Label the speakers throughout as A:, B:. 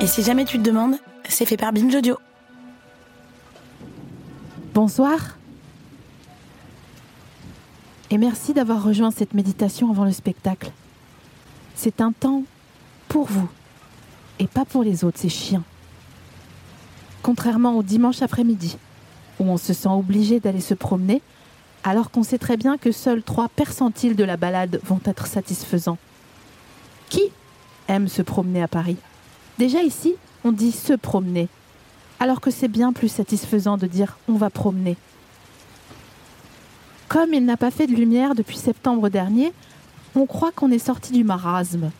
A: Et si jamais tu te demandes, c'est fait par Binge Audio.
B: Bonsoir. Et merci d'avoir rejoint cette méditation avant le spectacle. C'est un temps pour vous et pas pour les autres, c'est chiant. Contrairement au dimanche après-midi, où on se sent obligé d'aller se promener, alors qu'on sait très bien que seuls trois percentiles de la balade vont être satisfaisants. Qui aime se promener à Paris? Déjà ici, on dit se promener, alors que c'est bien plus satisfaisant de dire on va promener. Comme il n'a pas fait de lumière depuis septembre dernier, on croit qu'on est sorti du marasme.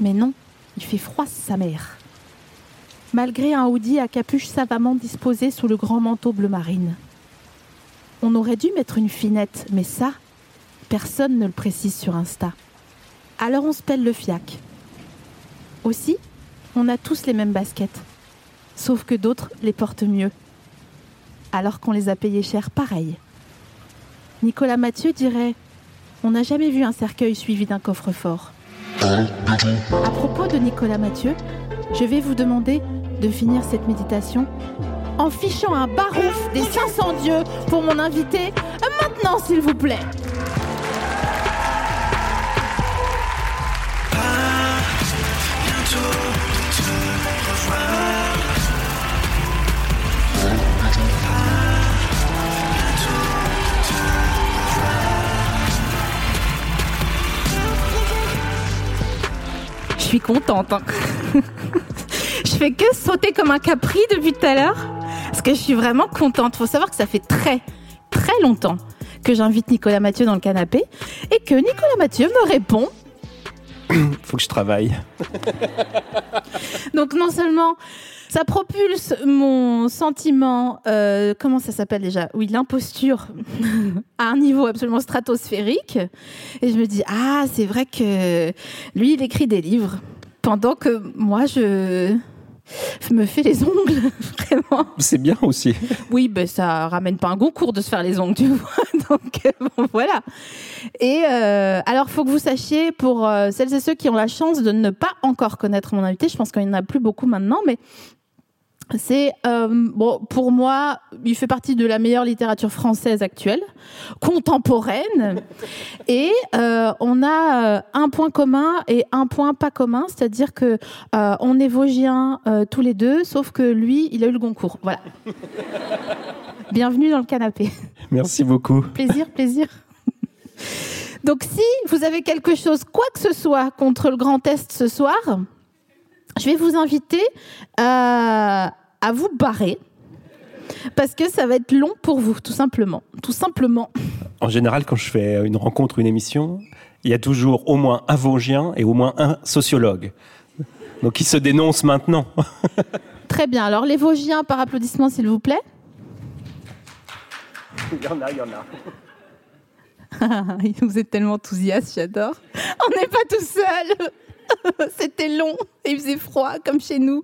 B: Mais non, il fait froid sa mère. Malgré un hoodie à capuche savamment disposé sous le grand manteau bleu marine. On aurait dû mettre une finette, mais ça, personne ne le précise sur Insta. Alors on se pèle le fiac. Aussi, on a tous les mêmes baskets. Sauf que d'autres les portent mieux. Alors qu'on les a payées cher pareil. Nicolas Mathieu dirait On n'a jamais vu un cercueil suivi d'un coffre-fort. À propos de Nicolas Mathieu, je vais vous demander de finir cette méditation en fichant un barouf des 500 dieux pour mon invité maintenant, s'il vous plaît. Suis contente. hein. je fais que sauter comme un capri depuis tout à l'heure. Parce que je suis vraiment contente. Faut savoir que ça fait très, très longtemps que j'invite Nicolas Mathieu dans le canapé et que Nicolas Mathieu me répond.
C: Faut que je travaille.
B: Donc non seulement ça propulse mon sentiment, euh, comment ça s'appelle déjà? Oui, l'imposture à un niveau absolument stratosphérique. Et je me dis, ah, c'est vrai que lui, il écrit des livres. Pendant que moi, je me fais les ongles, vraiment.
C: C'est bien aussi.
B: Oui, ben ça ramène pas un concours de se faire les ongles, tu vois. Donc euh, bon, voilà. Et euh, alors, faut que vous sachiez pour euh, celles et ceux qui ont la chance de ne pas encore connaître mon invité, je pense qu'il n'y en a plus beaucoup maintenant, mais c'est euh, bon pour moi, il fait partie de la meilleure littérature française actuelle, contemporaine, et euh, on a euh, un point commun et un point pas commun, c'est-à-dire que euh, on est Vosgiens euh, tous les deux, sauf que lui, il a eu le Goncourt. Voilà. Bienvenue dans le canapé.
C: Merci beaucoup.
B: Plaisir, plaisir. Donc si vous avez quelque chose, quoi que ce soit, contre le Grand Est ce soir, je vais vous inviter euh, à vous barrer. Parce que ça va être long pour vous, tout simplement. Tout simplement.
C: En général, quand je fais une rencontre, une émission, il y a toujours au moins un Vosgien et au moins un sociologue. Donc ils se dénoncent maintenant.
B: Très bien. Alors, les Vosgiens, par applaudissement, s'il vous plaît.
C: Il y en a, il y en a.
B: Vous êtes tellement enthousiaste, j'adore. On n'est pas tout seul. C'était long et il faisait froid comme chez nous.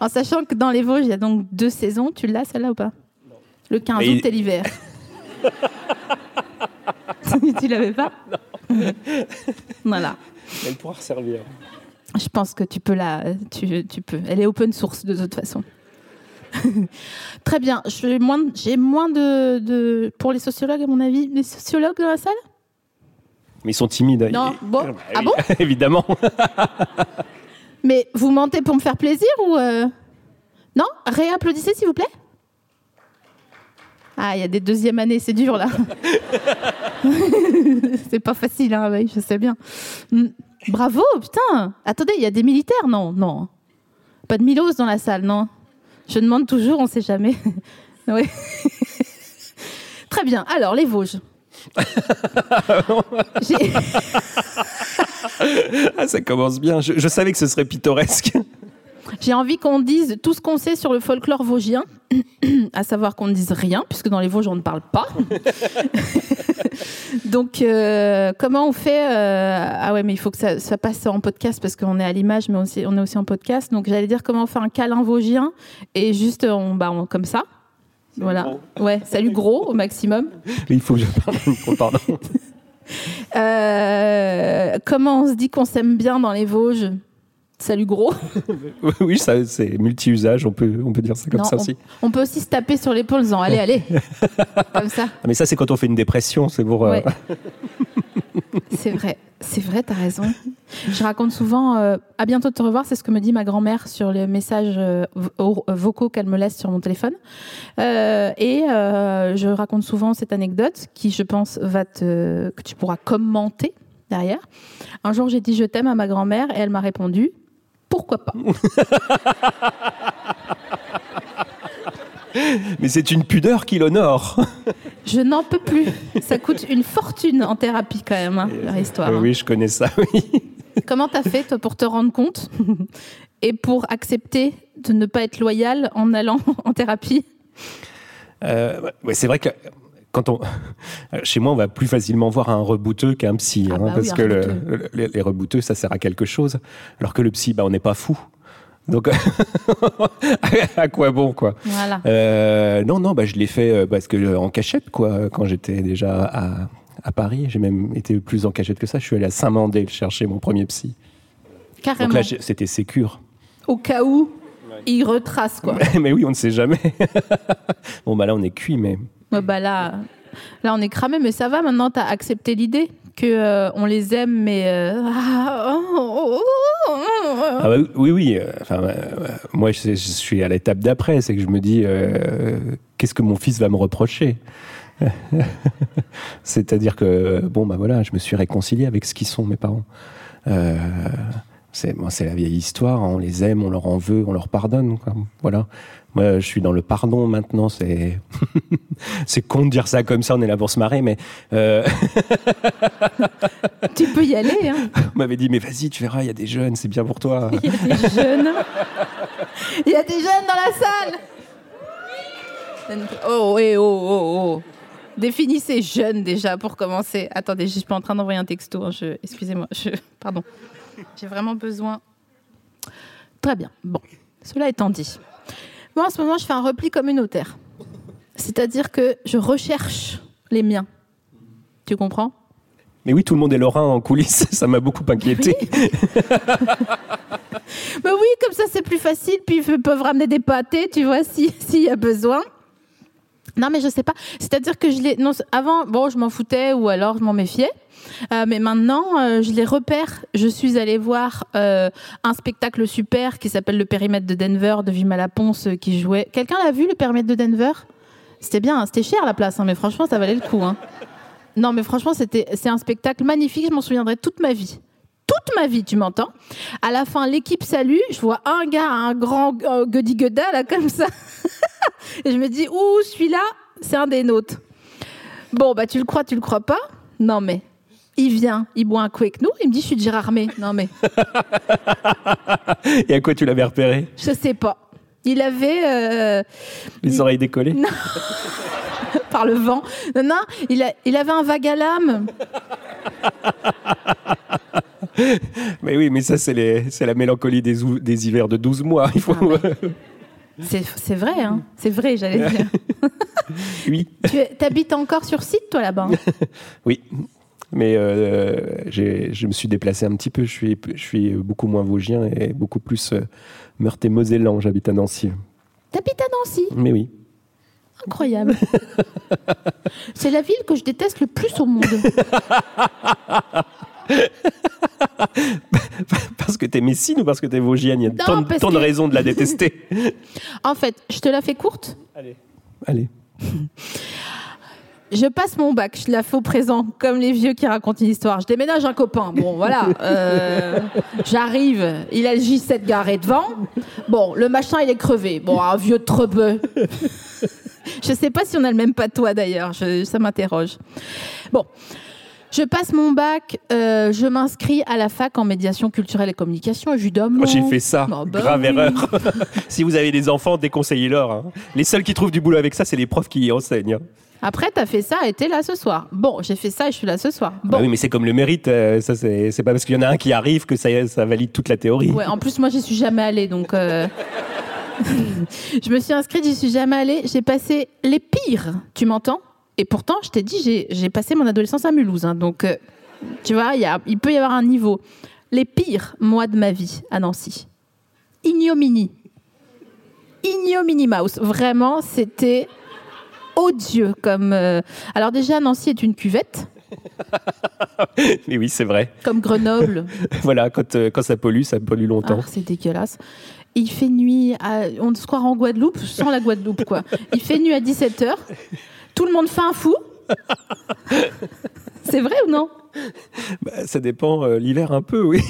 B: En sachant que dans les Vosges, il y a donc deux saisons. Tu l'as celle-là ou pas? Le 15
C: Mais
B: août
C: il-
B: et l'hiver. tu l'avais pas? Voilà.
C: Elle pourra resservir.
B: Je pense que tu peux la, tu, tu peux. Elle est open source de toute façon. Très bien. J'ai moins, de- j'ai moins de, de, pour les sociologues à mon avis, les sociologues dans la salle?
C: Mais ils sont timides.
B: Non.
C: Et-
B: Bon.
C: Bah
B: Ah bon?
C: Évidemment.
B: Mais vous mentez pour me faire plaisir ou euh, non? Réapplaudissez s'il vous plaît. Ah, il y a des deuxièmes années, c'est dur là. c'est pas facile, hein, oui, je sais bien. Mm. Bravo, putain. Attendez, il y a des militaires, non, non. Pas de Milos dans la salle, non? Je demande toujours, on sait jamais. oui. Très bien. Alors, les Vosges.
C: Ah, ça commence bien. Je, je savais que ce serait pittoresque.
B: J'ai envie qu'on dise tout ce qu'on sait sur le folklore vosgien, à savoir qu'on ne dise rien, puisque dans les Vosges, on ne parle pas. Donc, euh, comment on fait euh, Ah ouais, mais il faut que ça, ça passe en podcast, parce qu'on est à l'image, mais aussi, on est aussi en podcast. Donc, j'allais dire comment on fait un câlin vosgien, et juste on, bah, on- comme ça. Voilà. Ouais, salut gros au maximum.
C: Il faut que je parle. Pardon.
B: Euh, comment on se dit qu'on s'aime bien dans les Vosges? Salut gros.
C: oui, ça, c'est multi-usage, on peut, on peut dire ça comme
B: Non,
C: ça
B: on,
C: aussi.
B: on peut aussi se taper sur l'épaule en disant allez, allez. Comme ça.
C: Ah, mais ça, c'est quand on fait une dépression, c'est pour. euh,
B: c'est vrai, c'est vrai, t'as raison. Je raconte souvent euh, à bientôt de te revoir, c'est ce que me dit ma grand-mère sur les messages euh, vo- vocaux qu'elle me laisse sur mon téléphone. Et je raconte souvent cette anecdote qui, je pense, va te que tu pourras commenter derrière. Un jour, j'ai dit je t'aime à ma grand-mère et elle m'a répondu pourquoi pas.
C: Mais c'est une pudeur qui l'honore.
B: Je n'en peux plus. Ça coûte une fortune en thérapie quand même, hein, leur histoire.
C: Euh, oui, je connais ça, oui.
B: Comment t'as fait toi pour te rendre compte et pour accepter de ne pas être loyal en allant en thérapie?
C: Euh, ouais, c'est vrai que quand on, chez moi, on va plus facilement voir un rebouteux qu'un psy,
B: Ah
C: hein,
B: bah
C: parce que le-
B: rebouteux.
C: le- les, rebouteux, ça sert à quelque chose, alors que le psy, bah, on n'est pas fou. Donc, à quoi bon, quoi?
B: Voilà.
C: Euh, Non, non, bah, je l'ai fait euh, parce que en cachette, quoi. Quand j'étais déjà à, à Paris, j'ai même été plus en cachette que ça. Je suis allé à Saint-Mandé chercher mon premier psy.
B: Carrément.
C: Donc là, c'était sécure.
B: Au cas où il retrace quoi.
C: mais oui, on ne sait jamais. bon, bah là, on est cuit, mais.
B: Bah là, là on est cramé, mais ça va. Maintenant, t'as accepté l'idée que euh, on les aime, mais euh, ah, oh, oh, oh.
C: Ah bah oui, oui. euh, Enfin, euh, moi, je, suis à l'étape d'après. C'est que je me dis, qu'est-ce que mon fils va me reprocher? C'est-à-dire que, bon, bah voilà, je me suis réconcilié avec ce qu'ils sont, mes parents. C'est c'est la vieille histoire. On les aime, on leur en veut, on leur pardonne. Voilà. Moi, je suis dans le pardon maintenant. C'est c'est con de dire ça comme ça. On est là pour se marrer, mais euh,
B: Tu peux y aller. Hein.
C: on m'avait dit, mais vas-y, tu verras, il y a des jeunes, c'est bien pour toi.
B: Il y a des jeunes. Il y a des jeunes dans la salle. Oh, eh, oh, oh, oh. Définissez jeune déjà pour commencer. Attendez, je suis pas en train d'envoyer un texto. hein, je- Excusez-moi. Je... Pardon. J'ai vraiment besoin. Très bien. Bon, cela étant dit. Moi, en ce moment, je fais un repli communautaire. C'est-à-dire que je recherche les miens. Tu comprends?
C: Mais oui, tout le monde est lorrain en coulisses. Ça m'a beaucoup inquiété.
B: Bah oui, comme ça c'est plus facile, puis ils peuvent ramener des pâtés, tu vois, si- s'il y a besoin. Non, mais je sais pas. C'est-à-dire que je les. Non, avant, bon, je m'en foutais ou alors je m'en méfiais. Euh, mais maintenant, euh, je les repère. Je suis allée voir euh, un spectacle super qui s'appelle Le périmètre de Denver de Vima Laponce qui jouait. Quelqu'un l'a vu, Le périmètre de Denver? C'était bien, hein, c'était cher la place, hein, mais franchement, ça valait le coup. hein. Non, mais franchement, c'était, c'est un spectacle magnifique. Je m'en souviendrai toute ma vie. Toute ma vie, tu m'entends? À la fin, l'équipe salue. Je vois un gars, un grand euh, goody guda là, comme ça. Et je me dis, ouh, celui-là, c'est un des nôtres. Bon, bah, tu le crois, tu le crois pas? Non, mais il vient, il boit un coup avec nous. Il me dit, je suis Gérard May. Non, mais
C: Et à quoi tu l'avais repéré?
B: Je sais pas. Il avait. euh,
C: Les oreilles décollées?
B: Par le vent. Non, non, il, a- il avait un vague à l'âme.
C: Mais oui, mais ça, c'est la mélancolie des, hivers de 12 mois. Il faut...
B: C'est c'est vrai, hein. C'est vrai, j'allais dire.
C: oui,
B: tu habites encore sur site, toi, là-bas hein?
C: Oui. Mais euh, je me suis déplacé un petit peu. Je suis, je suis beaucoup moins vosgien et beaucoup plus euh, meurthe-et-mosellan. J'habite à Nancy.
B: T'habites à Nancy?
C: Mais oui.
B: Incroyable. C'est la ville que je déteste le plus au monde.
C: Parce que t'es messine ou parce que t'es vosgienne? Il y a
B: Non,
C: tant, de- raisons de la détester.
B: En fait, je te la fais courte.
C: Allez.
B: Je passe mon bac, je la fais au présent, comme les vieux qui racontent une histoire. Je déménage un copain. Bon, voilà. euh, J'arrive, il a le J7 garé devant. Bon, le machin, il est crevé. Bon, un vieux trebeu. Je sais pas si on a le même patois d'ailleurs, ça m'interroge. Bon, je passe mon bac, euh, je m'inscris à la fac en médiation culturelle et communication, évidemment.
C: Oh, J'ai fait ça.
B: Ah bah
C: Grave
B: oui.
C: erreur. si vous avez des enfants, déconseillez-leur. hein. Les seuls qui trouvent du boulot avec ça, c'est les profs qui y enseignent. hein.
B: Après, t'as fait ça et t'es là ce soir. Bon, j'ai fait ça et je suis là ce soir. Bon.
C: Bah oui, mais c'est comme le mérite. euh, ça, c'est c'est pas parce qu'il y en a un qui arrive que ça, ça valide toute la théorie.
B: Ouais, en plus, moi, j'y suis jamais allée, donc. euh, je me suis inscrite, j'y suis jamais allée. J'ai passé les pires, tu m'entends? Et pourtant, je t'ai dit, j'ai- passé mon adolescence à Mulhouse, hein, donc euh, tu vois, il y a- il peut y avoir un niveau. les pires mois de ma vie à Nancy. Ignomini. Ignomini Mouse. Vraiment, c'était odieux comme. euh, Alors déjà, Nancy est une cuvette,
C: Mais oui, c'est vrai.
B: comme Grenoble.
C: Voilà, quand, euh, quand ça pollue, ça pollue longtemps.
B: Ah, c'est dégueulasse. Il fait nuit, à- on se croirait en Guadeloupe, sans la Guadeloupe, quoi. Il fait nuit à 17h. Tout le monde fait un fou. C'est vrai ou non?
C: Bah, ça dépend, euh, l'hiver un peu, oui.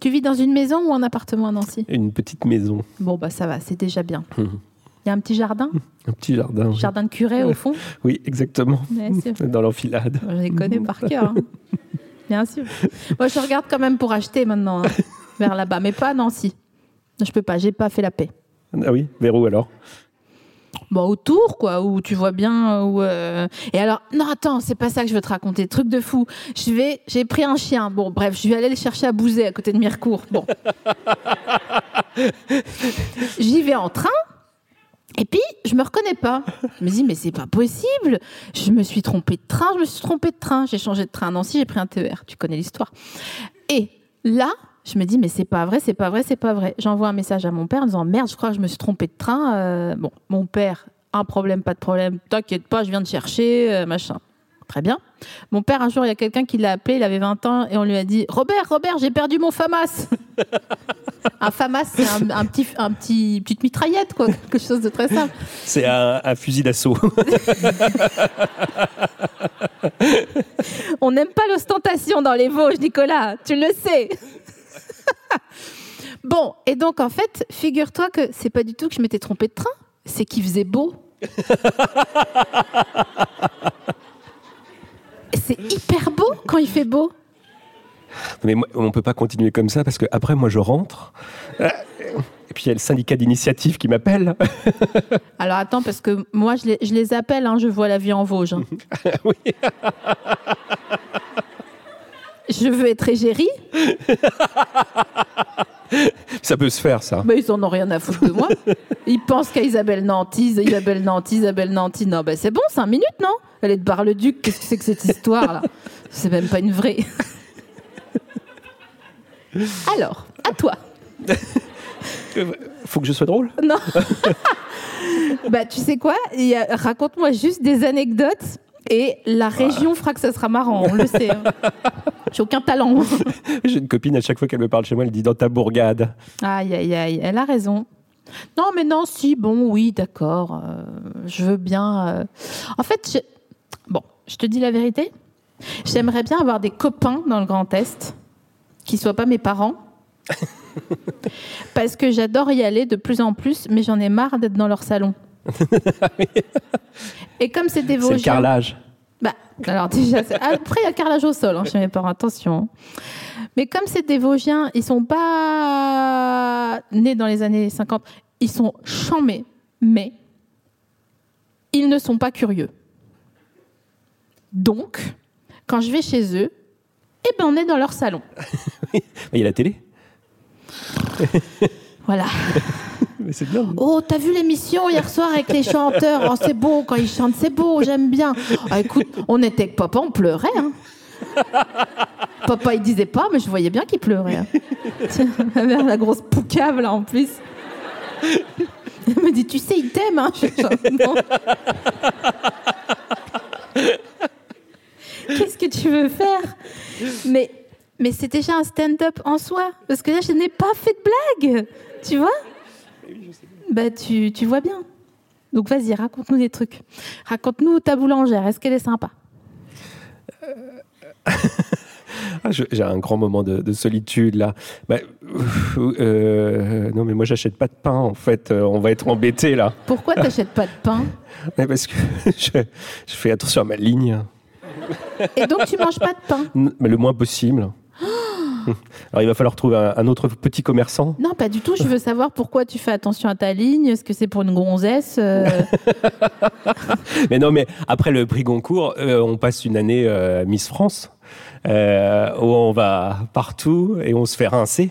B: Tu vis dans une maison ou un appartement à Nancy?
C: Une petite maison,
B: Bon, bah ça va, c'est déjà bien.
C: Mhm.
B: Il y a un petit jardin?
C: Un petit jardin.
B: Jardin de curé au fond?
C: Oui, exactement.
B: Bien sûr.
C: Dans l'enfilade.
B: Je les connais par cœur. hein. Bien sûr. Moi, je regarde quand même pour acheter maintenant, hein, vers là-bas, mais pas à Nancy. Je peux pas, j'ai pas fait la paix.
C: Ah oui, vers où alors?
B: Bon, autour, quoi, où tu vois bien. Où, euh, Et alors, non, attends, c'est pas ça que je veux te raconter. Truc de fou. Je vais, j'ai pris un chien. Bon, bref, je vais aller le chercher à Bouzet, à côté de Mirecourt. Bon. J'y vais en train. Et puis, je me reconnais pas. Je me dis, mais c'est pas possible. Je me suis trompée de train, je me suis trompée de train. J'ai changé de train à Nancy, j'ai pris un TER. Tu connais l'histoire. Et là, je me dis, mais c'est pas vrai, c'est pas vrai, c'est pas vrai. J'envoie un message à mon père en disant, merde, je crois que je me suis trompée de train. Euh, bon, mon père, un problème, pas de problème, t'inquiète pas, je viens de chercher, euh, machin. Très bien. Mon père, un jour, il y a quelqu'un qui l'a appelé, il avait 20 ans, et on lui a dit Robert, Robert, j'ai perdu mon FAMAS. un FAMAS, c'est un, un petit, un petit, petite mitraillette, quoi, quelque chose de très simple.
C: C'est un, un fusil d'assaut.
B: On n'aime pas l'ostentation dans les Vosges, Nicolas, tu le sais. bon, et donc en fait, figure-toi que c'est pas du tout que je m'étais trompée de train, c'est qu'il faisait beau. c'est hyper beau quand il fait beau.
C: Mais moi, on peut pas continuer comme ça parce que après moi je rentre. euh, Et puis il y a le syndicat d'initiative qui m'appelle.
B: Alors attends, parce que moi je les, je les appelle, hein, je vois la vie en Vosges. hein.
C: oui.
B: Je veux être égérie,
C: Ça peut se faire ça.
B: mais ils en ont rien à foutre de moi. Ils pensent qu'à Isabelle Nanty, Isabelle Nanty, Isabelle Nanty. Non, ben c'est bon, cinq minutes, non? Elle est de Bar-le-Duc, qu'est-ce que c'est que cette histoire-là C'est même pas une vraie. Alors, à toi.
C: Faut que je sois drôle?
B: Non. bah, tu sais quoi? Raconte-moi juste des anecdotes et la région fera que ça sera marrant, on le sait. hein. J'ai aucun talent.
C: J'ai une copine à chaque fois qu'elle me parle chez moi, elle dit dans ta bourgade.
B: Aïe, aïe, aïe, elle a raison. Non, mais non, si, bon, oui, d'accord. euh, je veux bien. euh. En fait, je- bon, je te dis la vérité. J'aimerais bien avoir des copains dans le Grand Est qui soient pas mes parents. Parce que j'adore y aller de plus en plus, mais j'en ai marre d'être dans leur salon. Et comme c'est des
C: C'est le carrelage.
B: Bah, alors déjà, après il y a le carrelage au sol hein, chez mes parents, attention. Mais comme c'est des Vosgiens, ils sont pas nés dans les années 50, ils sont chamés, mais ils ne sont pas curieux. Donc, quand je vais chez eux, eh ben on est dans leur salon.
C: Il y a la télé.
B: Voilà.
C: Mais c'est bien.
B: Oh, t'as vu l'émission hier soir avec les chanteurs Oh, c'est beau quand ils chantent, c'est beau, j'aime bien. Ah, écoute, on était avec papa, on pleurait. hein. Papa, il disait pas, mais je voyais bien qu'il pleurait. hein. Tiens, ma mère, la grosse poucave, là, en plus. Elle me dit, tu sais, il t'aime. Hein. Qu'est-ce que tu veux faire? Mais, mais c'est déjà un stand-up en soi. Parce que là, je n'ai pas fait de blague. Tu vois? Bah, tu, tu vois bien. Donc vas-y, raconte-nous des trucs. Raconte-nous ta boulangère, est-ce qu'elle est sympa?
C: Ah, je- J'ai un grand moment de, de solitude là. Bah, euh, non mais moi j'achète pas de pain en fait. Euh, on va être embêté là.
B: Pourquoi t'achètes pas de pain?
C: Parce que je, je fais attention à ma ligne.
B: Et donc tu manges pas de pain?
C: N- Mais le moins possible. Alors il va falloir trouver un, un autre petit commerçant.
B: Non, pas du tout. Je veux savoir pourquoi tu fais attention à ta ligne. Est-ce que c'est pour une gonzesse euh,
C: Mais non, mais après le prix Goncourt, euh, on passe une année euh, Miss France, où on va partout et on se fait rincer.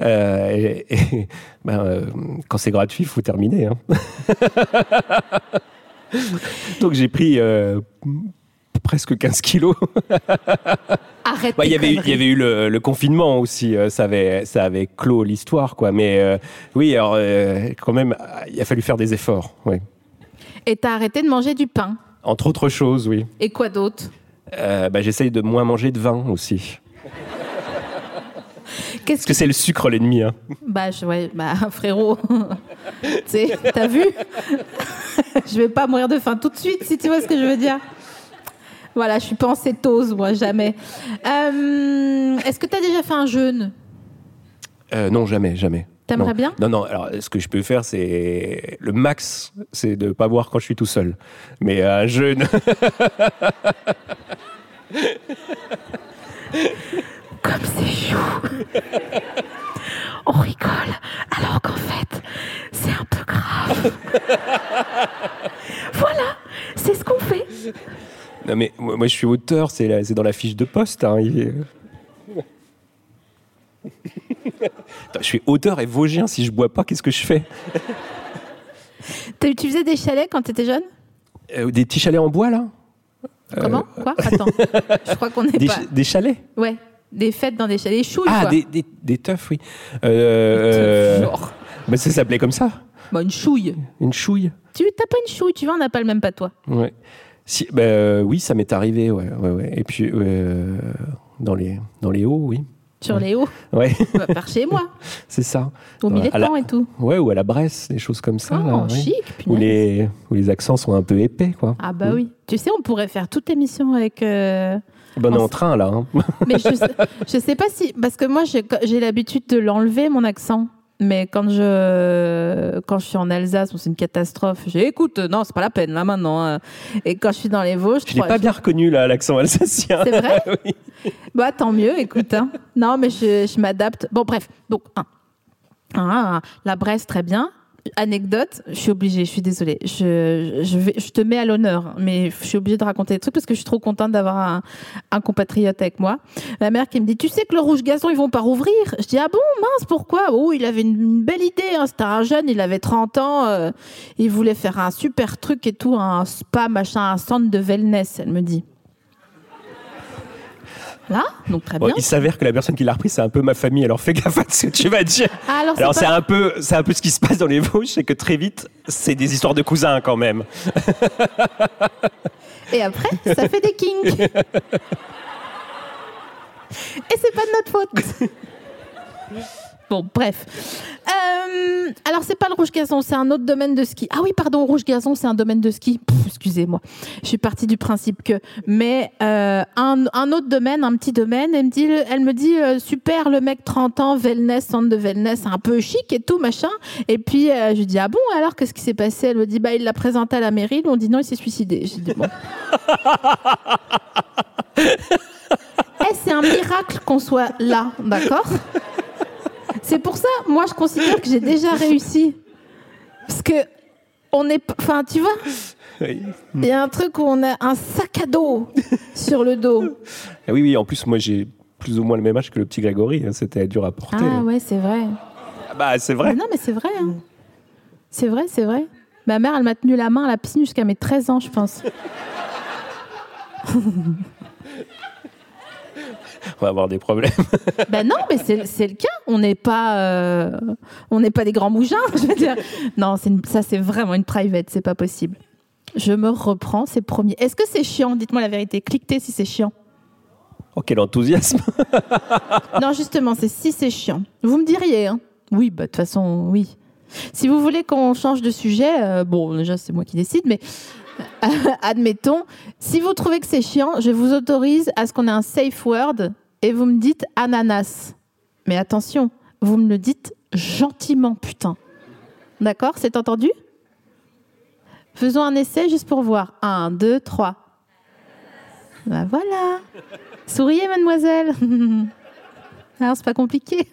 C: Euh, et, et, ben, euh, quand c'est gratuit, il faut terminer. hein. Donc j'ai pris euh, presque 15 kilos.
B: Arrête.
C: Bah, Il y avait, eu- il y
B: conneries.
C: avait eu le, le confinement aussi, euh, ça avait, ça avait clos l'histoire, quoi. Mais euh, oui, alors euh, quand même, il a fallu faire des efforts, oui.
B: Et t'as arrêté de manger du pain.
C: Entre autres choses, oui.
B: Et quoi d'autre?
C: Bah, J'essaye de moins manger de vin aussi.
B: Qu'est-ce
C: Parce que c'est le sucre l'ennemi. Hein.
B: Bah, je- ouais, bah, frérot, t'as vu? Je vais pas mourir de faim tout de suite, si tu vois ce que je veux dire. Voilà, je suis pas en cétose, moi, jamais. Euh, Est-ce que t'as déjà fait un jeûne?
C: Euh, non, jamais, jamais.
B: T'aimerais bien?
C: Non, non. Alors, ce que je peux faire, c'est le max, c'est de pas boire quand je suis tout seul. Mais un jeûne.
B: Comme c'est chou On rigole, alors qu'en fait, c'est un peu grave. voilà, c'est ce qu'on fait.
C: Non, mais moi, moi, je suis auteur. C'est dans la fiche de poste. hein, il est- Attends, je suis auteur et Vosgien. Si je bois pas, qu'est-ce que je fais?
B: T'as- Tu faisais des chalets quand t'étais jeune?
C: Euh, Des petits chalets en bois là?
B: Comment? Quoi? Attends, je crois qu'on est
C: des,
B: pas...
C: ch- des chalets?
B: Ouais, des fêtes dans des chalets, des chouilles,
C: Ah,
B: quoi.
C: des, des, des teufs, oui. Euh,
B: Genre,
C: bah, ça s'appelait comme ça.
B: bah, une chouille.
C: Une chouille.
B: Tu t'as pas une chouille, tu vois, on n'a pas le même patois.
C: Ouais. Si, bah, euh, oui, ça m'est arrivé, ouais, ouais, ouais. Et puis, euh, dans, les, dans les hauts, oui.
B: Sur les hauts,
C: Ouais,
B: bah, par chez moi,
C: c'est ça.
B: au
C: à la-
B: Militant et tout.
C: Ouais, ou à la Bresse, des choses comme ça.
B: Oh,
C: là, oui.
B: chic,
C: Où les, où les accents sont un peu épais, quoi.
B: Ah bah oui. Tu sais, on pourrait faire toute l'émission avec... euh,
C: on est
B: On
C: en train, là. hein.
B: Mais je sais, je sais pas si... Parce que moi, j'ai l'habitude de l'enlever, mon accent. Mais quand je, quand je suis en Alsace, c'est une catastrophe. J'ai écoute, non, c'est pas la peine, là, maintenant. hein. Et quand je suis dans les Vosges...
C: Je l'ai pas bien reconnu, là, l'accent alsacien.
B: C'est vrai
C: Oui.
B: Bah tant mieux, écoute. hein. Non, mais je, je m'adapte. Bon, bref. Donc, un. Ah, la Bresse, très bien. Anecdote, je suis obligée, je suis désolée. Je, je, vais, je te mets à l'honneur, mais je suis obligée de raconter des trucs parce que je suis trop contente d'avoir un, un compatriote avec moi. Ma mère qui me dit Tu sais que le rouge gazon, ils vont pas rouvrir? Je dis Ah bon, mince, pourquoi? Oh, il avait une, belle idée. hein. C'était un jeune, il avait 30 ans. euh, il voulait faire un super truc et tout, un spa, machin, un centre de wellness, elle me dit. Là, donc très
C: Bon,
B: bien.
C: il s'avère que la personne qui l'a repris, c'est un peu ma famille, alors fais gaffe à ce que tu vas dire.
B: Ah, alors,
C: Alors
B: c'est pas-
C: un peu, c'est un peu ce qui se passe dans les Vosges, c'est que très vite, c'est des histoires de cousins quand même.
B: Et après, ça fait des kinks. Et c'est pas de notre faute. Bon, bref. Euh, alors, c'est pas le rouge gazon, c'est un autre domaine de ski. Ah oui, pardon, rouge gazon, c'est un domaine de ski. Excusez-moi, je suis partie du principe que. Mais euh, un, un autre domaine, un petit domaine, elle me dit, elle me dit euh, super, le mec 30 ans, wellness, centre de wellness, un peu chic et tout, machin. Et puis, je lui dis, ah bon, alors, qu'est-ce qui s'est passé? Elle me dit, bah, il l'a présenté à la mairie, ils lui ont dit non, il s'est suicidé. J'ai dit, bon. Eh, c'est un miracle qu'on soit là, d'accord? C'est pour ça, moi, je considère que j'ai déjà réussi. Parce que on est, enfin, tu vois,
C: Oui.
B: il y a un truc où on a un sac à dos sur le dos.
C: Oui, oui, en plus, moi j'ai plus ou moins le même âge que le petit Grégory, hein, c'était dur à porter.
B: Ah ouais, c'est vrai.
C: Ah bah c'est vrai.
B: Mais non, mais c'est vrai. hein. C'est vrai, c'est vrai. Ma mère, elle m'a tenu la main à la piscine jusqu'à mes 13 ans, je pense.
C: On va avoir des problèmes.
B: Ben non, mais c'est le cas. On n'est pas, euh, on n'est pas des grands mougins. Je veux dire. Non, une- ça, c'est vraiment une private. C'est pas possible. Je me reprends, c'est promis. Est-ce que c'est chiant? Dites-moi la vérité. Cliquez si c'est chiant.
C: Oh, quel enthousiasme.
B: Non, justement, c'est si c'est chiant. Vous me diriez, hein Oui, bah de toute façon, oui. Si vous voulez qu'on change de sujet, euh, bon, déjà c'est moi qui décide, mais admettons, si vous trouvez que c'est chiant, je vous autorise à ce qu'on ait un safe word et vous me dites ananas. Mais attention, vous me le dites gentiment, putain. D'accord C'est entendu? Faisons un essai juste pour voir. Un, deux, trois. Bah voilà. Souriez, mademoiselle. Alors, c'est pas compliqué.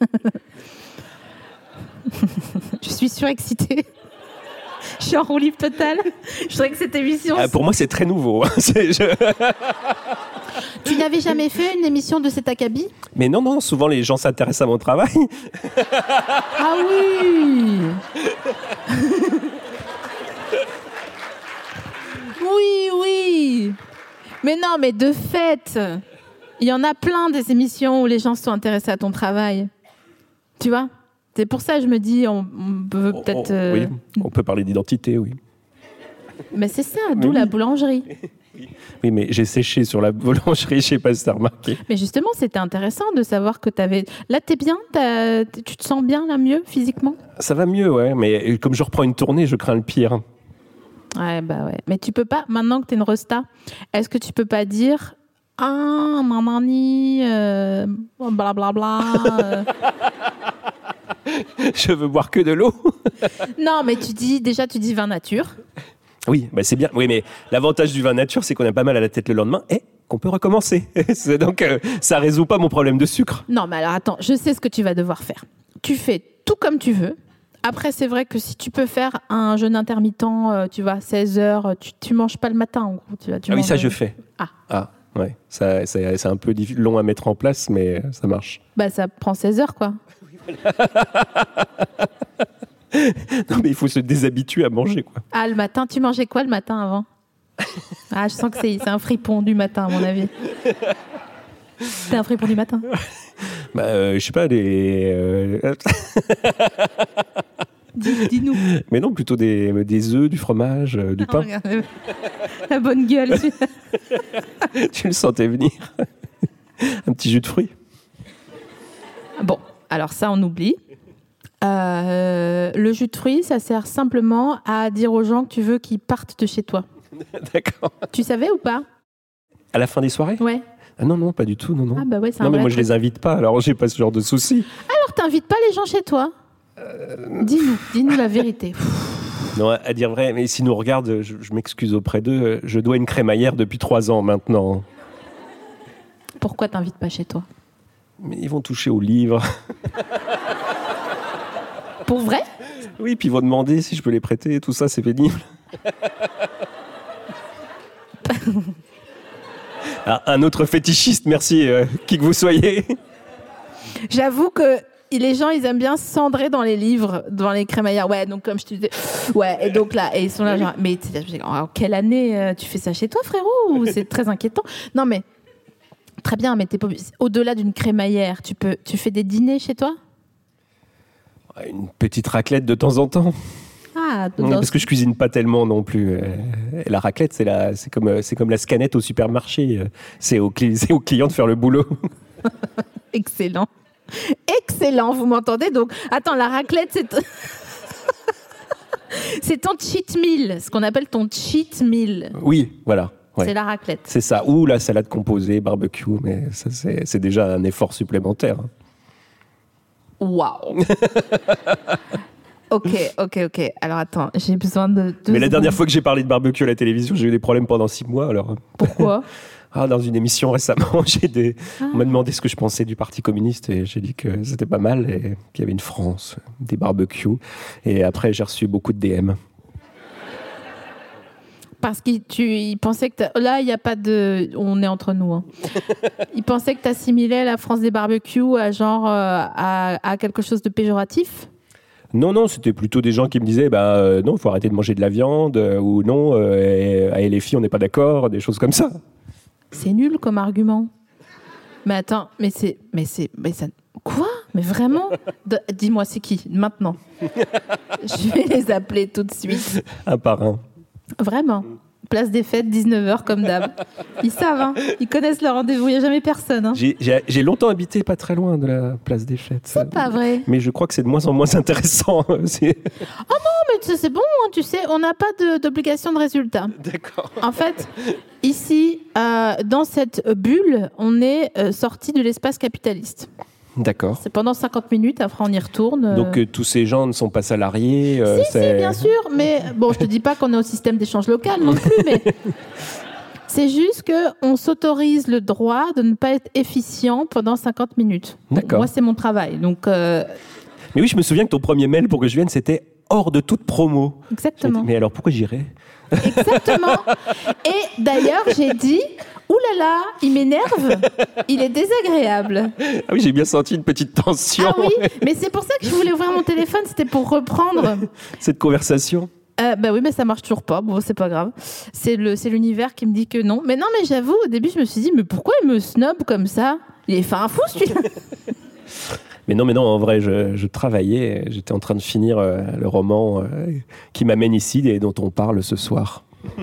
B: Je suis surexcitée. Je suis en roue libre totale. Je voudrais que cette émission.
C: Ah, pour moi, c'est très nouveau. C'est- je-
B: Tu n'avais jamais fait une émission de cet acabit?
C: Mais non, non, souvent les gens s'intéressent à mon travail.
B: Ah oui Oui, oui Mais non, mais de fait il y en a plein des émissions où les gens sont intéressés à ton travail. Tu vois? C'est pour ça que je me dis, on, on peut peut-être. Euh,
C: Oui, on peut parler d'identité, oui.
B: Mais c'est ça, d'où
C: Oui.
B: la boulangerie.
C: Oui, mais j'ai séché sur la boulangerie, je sais pas si t'as remarqué.
B: Mais justement, c'était intéressant de savoir que tu avais. Là, t'es bien T'as- Tu te sens bien, là, mieux, physiquement?
C: Ça va mieux, ouais, mais comme je reprends une tournée, je crains le pire.
B: Ouais, bah ouais. Mais tu peux pas, maintenant que t'es une rosta, est-ce que tu peux pas dire. Ah, mamani, euh, blablabla. euh.
C: Je veux boire que de l'eau.
B: Non, mais tu dis, déjà, tu dis vin nature.
C: Oui, bah c'est bien. Oui, mais l'avantage du vin nature, c'est qu'on a pas mal à la tête le lendemain et qu'on peut recommencer. Donc, euh, ça résout pas mon problème de sucre.
B: Non, mais alors attends, je sais ce que tu vas devoir faire. Tu fais tout comme tu veux. Après, c'est vrai que si tu peux faire un jeûne intermittent, euh, tu vois, 16 heures, tu, tu manges pas le matin, en gros. Tu, vois, tu
C: Ah oui, ça je fais.
B: Ah.
C: Ah, ouais. Ça, ça- c'est un peu long à mettre en place, mais euh, ça marche.
B: Bah, ça prend 16 heures, quoi.
C: Non, mais il faut se déshabituer à manger, quoi.
B: Ah, le matin, tu mangeais quoi le matin avant? Ah, je sens que c'est un fripon du matin, à mon avis. C'est un fripon du matin.
C: Bah, euh, je sais pas, des. euh,
B: Dis- Dis-nous.
C: mais non, plutôt des, des œufs, du fromage, euh, du
B: Oh,
C: pain.
B: regarde. La bonne gueule.
C: tu le sentais venir. un petit jus de fruits.
B: Bon, alors ça, on oublie. Euh, le jus de fruits, ça sert simplement à dire aux gens que tu veux qu'ils partent de chez toi.
C: D'accord.
B: Tu savais ou pas?
C: À la fin des soirées?
B: Ouais.
C: Ah non, non, pas du tout, non, non.
B: Ah bah ouais, c'est un
C: non, mais
B: vrai
C: moi je
B: truc.
C: les invite pas, alors j'ai pas ce genre de soucis.
B: Alors, t'invites pas les gens chez toi?
C: Euh,
B: Dis-nous, dis-nous la vérité.
C: Non, à dire vrai, mais s'ils nous regardent, je, je m'excuse auprès d'eux, je dois une crémaillère depuis trois ans maintenant.
B: Pourquoi t'invites pas chez toi?
C: Mais ils vont toucher au livre.
B: Pour vrai?
C: Oui, puis ils vont demander si je peux les prêter, tout ça, c'est pénible. Ah, un autre fétichiste, merci, euh, qui que vous soyez.
B: J'avoue que les gens, ils aiment bien cendrer dans les livres, dans les crémaillères. Ouais, donc comme je te disais, ouais, et donc là, et ils sont là, genre, mais en quelle année euh, tu fais ça chez toi, frérot? C'est très inquiétant? Non, mais très bien, mais au-delà d'une crémaillère, tu peux, tu fais des dîners chez toi?
C: Une petite raclette de temps en temps.
B: Ah, dans-
C: parce que je cuisine pas tellement non plus. Euh, la raclette, c'est la, c'est comme, euh, c'est comme la scanette au supermarché. Euh, C'est au, cli- c'est au client de faire le boulot.
B: excellent, excellent. Vous m'entendez? Donc, attends, la raclette, c'est c'est ton cheat meal, ce qu'on appelle ton cheat meal.
C: Oui, voilà. Ouais.
B: C'est la raclette.
C: C'est ça. Ou la salade composée, barbecue, mais ça, c'est, déjà un effort supplémentaire. hein.
B: Waouh. ok, ok, ok. Alors attends, j'ai besoin de.
C: mais la dernière fois que j'ai parlé de barbecue à la télévision, j'ai eu des problèmes pendant six mois. Alors,
B: Pourquoi
C: ah, dans une émission récemment, j'ai des...
B: Ah.
C: on m'a demandé ce que je pensais du Parti communiste et j'ai dit que c'était pas mal et qu'il y avait une France, des barbecues. Et après, j'ai reçu beaucoup de DM.
B: Parce qu'il pensait que là, il n'y a pas de. On est entre nous. hein. Il pensait que tu assimilais la France des barbecues à genre euh, à, à quelque chose de péjoratif?
C: Non, non, c'était plutôt des gens qui me disaient bah, euh, non, il faut arrêter de manger de la viande, euh, ou non, euh, et, et les filles, on n'est pas d'accord, des choses comme ça.
B: C'est nul comme argument. Mais attends, mais c'est, mais c'est, mais ça, quoi? Mais vraiment? Dis-moi, c'est qui maintenant? Je vais les appeler tout de suite.
C: Un par un.
B: Vraiment. Place des fêtes, 19h comme d'hab. Ils savent, hein. ils connaissent le rendez-vous, il n'y a jamais personne. Hein.
C: J'ai- J'ai j'ai longtemps habité pas très loin de la place des fêtes.
B: C'est pas vrai.
C: Mais je crois que c'est de moins en moins intéressant. C'est-
B: Mais ça, c'est bon, hein, tu sais, on n'a pas de- d'obligation de résultat.
C: D'accord.
B: En fait, ici, euh, dans cette bulle, on est euh, sorti de l'espace capitaliste.
C: D'accord.
B: C'est pendant 50 minutes, après on y retourne. euh.
C: Donc euh, tous ces gens ne sont pas salariés. euh,
B: Si, bien sûr, mais bon, je te dis pas qu'on est au système d'échange local non plus, mais c'est juste que on s'autorise le droit de ne pas être efficient pendant 50 minutes.
C: D'accord.
B: Moi, c'est mon travail, donc euh,
C: Mais oui, je me souviens que ton premier mail pour que je vienne, c'était hors de toute promo.
B: Exactement.
C: Mais alors pourquoi j'irais?
B: Exactement. Et d'ailleurs, j'ai dit, Ouh là là, il m'énerve, il est désagréable.
C: Ah oui, j'ai bien senti une petite tension.
B: Ah oui, mais c'est pour ça que je voulais ouvrir mon téléphone, c'était pour reprendre
C: Cette conversation.
B: Euh, bah oui, mais ça marche toujours pas. Bon, c'est pas grave. C'est le, c'est l'univers qui me dit que non. Mais non, mais j'avoue, au début, je me suis dit, mais pourquoi il me snob comme ça? Il est fin fou, celui-là.
C: Mais non, mais non, en vrai, je, je travaillais. J'étais en train de finir euh, le roman euh, qui m'amène ici et dont on parle ce soir.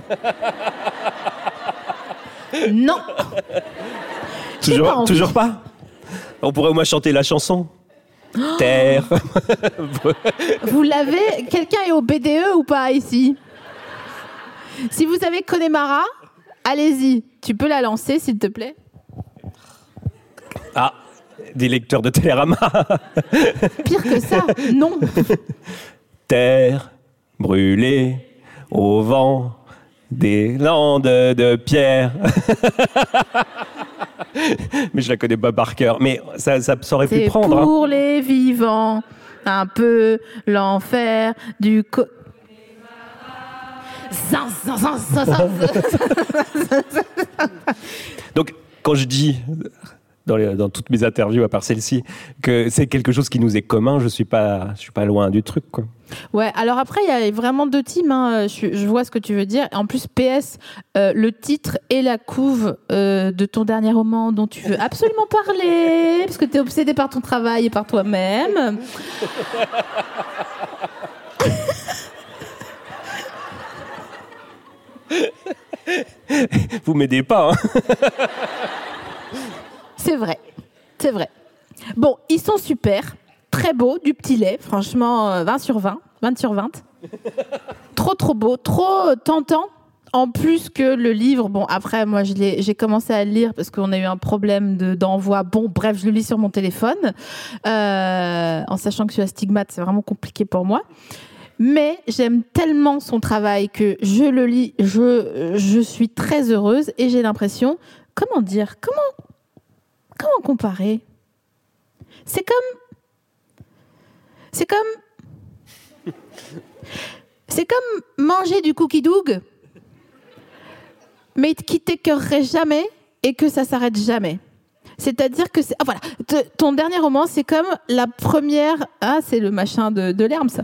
B: non. Pas
C: Toujours, pas? On pourrait au moins chanter la chanson. Terre.
B: Vous l'avez Quelqu'un est au BDE ou pas ici? Si vous avez Connemara, allez-y. Tu peux la lancer, s'il te plaît?
C: Ah, des lecteurs de Télérama.
B: Pire que ça, non.
C: Terre brûlée au vent des landes de pierre. Mais je la connais pas par cœur. Mais ça, ça, ça aurait pu
B: C'est
C: prendre. hein.
B: pour les vivants, un peu l'enfer du co...
C: Donc, quand je dis dans, les- dans toutes mes interviews, à part celle-ci, que c'est quelque chose qui nous est commun, je suis pas, je suis pas loin du truc, quoi.
B: Ouais, alors après, il y a vraiment deux teams. hein. Je, je vois ce que tu veux dire. En plus, PS, euh, le titre et la couve euh, de ton dernier roman dont tu veux absolument parler, parce que tu es obsédé par ton travail et par toi-même.
C: Vous m'aidez pas, hein
B: C'est vrai, c'est vrai. Bon, ils sont super, très beaux, du petit lait, franchement, euh, 20 sur 20, 20 sur 20. trop, trop beau, trop euh, tentant. En plus que le livre, bon, après, moi, j'ai commencé à le lire parce qu'on a eu un problème de- d'envoi. bon, bref, je le lis sur mon téléphone, euh, en sachant que je suis astigmate, c'est vraiment compliqué pour moi. Mais j'aime tellement son travail que je le lis, je, je suis très heureuse et j'ai l'impression, comment dire, comment comment comparer? C'est comme. C'est comme. C'est comme manger du cookie doug, mais qui t'écœurerait jamais et que ça s'arrête jamais. C'est-à-dire que c'est. ah, voilà, ton dernier roman, c'est comme la première. Ah, c'est le machin de, de l'herbe, ça.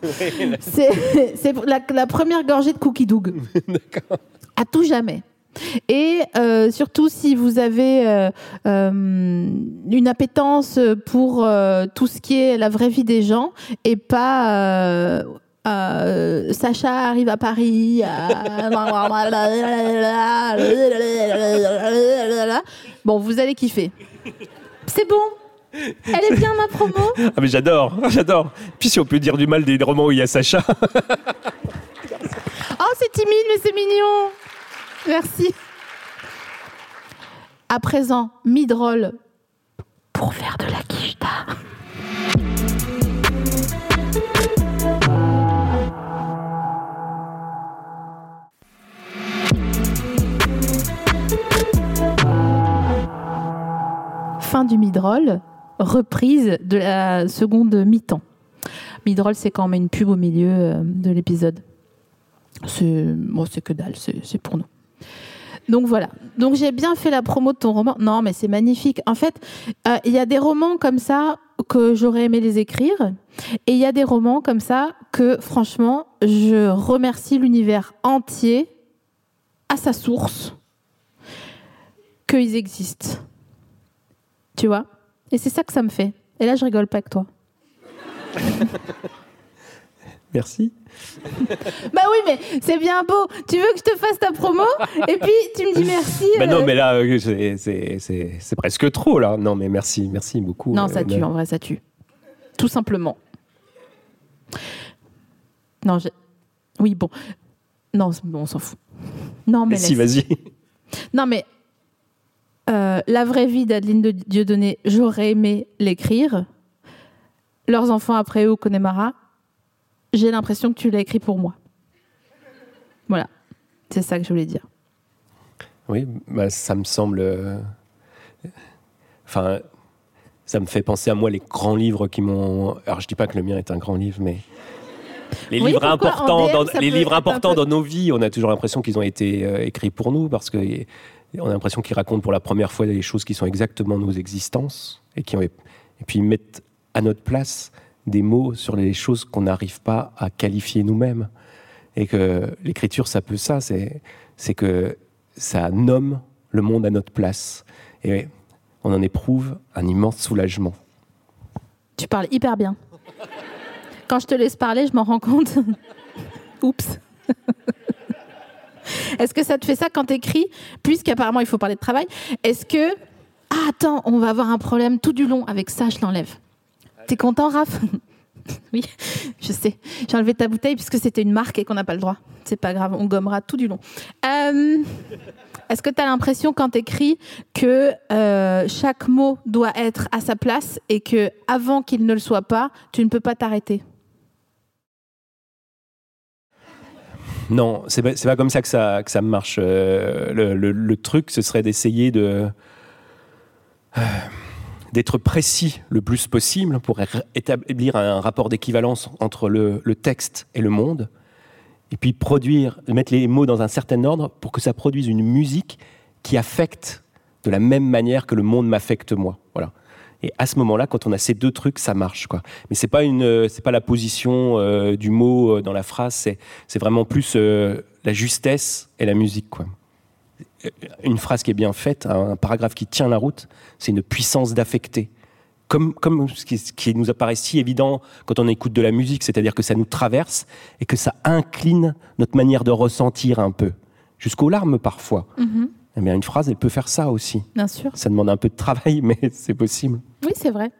B: C'est la, la première gorgée de cookie doug. À tout jamais. Et euh, surtout si vous avez euh, euh, une appétence pour tout ce qui est la vraie vie des gens et pas Sacha arrive à Paris. Bon, vous allez kiffer. C'est bon. Elle est bien ma promo.
C: Ah, mais j'adore, j'adore. Puis si on peut dire du mal des romans où il y a Sacha.
B: Oh, c'est timide, mais c'est mignon. Merci. À présent, midroll pour faire de la quicheta. Fin du midroll, reprise de la seconde mi-temps. Midroll, c'est quand on met une pub au milieu euh, de l'épisode. C'est que dalle, c'est pour nous. Donc voilà. Donc j'ai bien fait la promo de ton roman. Non, mais c'est magnifique. En fait, euh, il y a des romans comme ça que j'aurais aimé les écrire, et il y a des romans comme ça que franchement, je remercie l'univers entier à sa source qu'ils existent. Tu vois? Et c'est ça que ça me fait. Et là, je rigole pas avec toi.
C: Merci.
B: Bah oui, mais c'est bien beau. Tu veux que je te fasse ta promo Et puis tu me dis merci.
C: Bah non,
B: euh,
C: mais là, euh, c'est- presque trop, là. Non, mais merci, merci beaucoup.
B: Non,
C: euh,
B: ça tue, en vrai, ça tue. Tout simplement. Non, je... Oui, bon. Non, bon, on s'en fout. Non, mais
C: si, vas-y.
B: Non, mais euh, la vraie vie d'Adeline de Dieudonné, j'aurais aimé l'écrire. Leurs enfants après eux Connemara, j'ai l'impression que tu l'as écrit pour moi. Voilà. C'est ça que je voulais dire.
C: Oui, bah, ça me semble. euh, Enfin, ça me fait penser à moi les grands livres qui m'ont. Alors, je dis pas que le mien est un grand livre, mais. Les
B: Oui,
C: livres importants,
B: DM,
C: dans, les livres importants
B: peu-
C: dans nos vies, on a toujours l'impression qu'ils ont été euh, écrits pour nous parce que on a l'impression qu'ils racontent pour la première fois des choses qui sont exactement nos existences et qui ont, et puis ils mettent à notre place des mots sur les choses qu'on n'arrive pas à qualifier nous-mêmes. Et que l'écriture, ça peut ça, c'est, que ça nomme le monde à notre place. Et on en éprouve un immense soulagement.
B: Tu parles hyper bien. Quand je te laisse parler, je m'en rends compte. Oups. Est-ce que ça te fait ça quand t'écris? Puisqu'apparemment, il faut parler de travail. Est-ce que. Ah, attends, on va avoir un problème tout du long avec ça, je l'enlève. T'es content, Raph? Oui, je sais. J'ai enlevé ta bouteille puisque c'était une marque et qu'on n'a pas le droit. C'est pas grave, on gommera tout du long. Euh, Est-ce que tu as l'impression quand tu écris que euh, chaque mot doit être à sa place et que avant qu'il ne le soit pas, tu ne peux pas t'arrêter?
C: Non, c'est pas, pas comme ça que ça, que marche. Euh, le, truc, ce serait d'essayer de d'être précis le plus possible pour établir un rapport d'équivalence entre le, texte et le monde, et puis produire, mettre les mots dans un certain ordre pour que ça produise une musique qui affecte de la même manière que le monde m'affecte moi. Voilà. Et à ce moment-là, quand on a ces deux trucs, ça marche. Mais c'est pas euh, pas la position euh, du mot euh, dans la phrase. C'est, c'est vraiment plus la justesse et la musique. Une phrase qui est bien faite, un, paragraphe qui tient la route, c'est une puissance d'affecter. Comme, comme ce, qui, ce qui nous apparaît si évident quand on écoute de la musique, c'est-à-dire que ça nous traverse et que ça incline notre manière de ressentir un peu, jusqu'aux larmes parfois. Eh bien, une phrase, elle peut faire ça aussi.
B: Bien sûr.
C: Ça demande un peu de travail, mais c'est possible.
B: Oui, c'est vrai.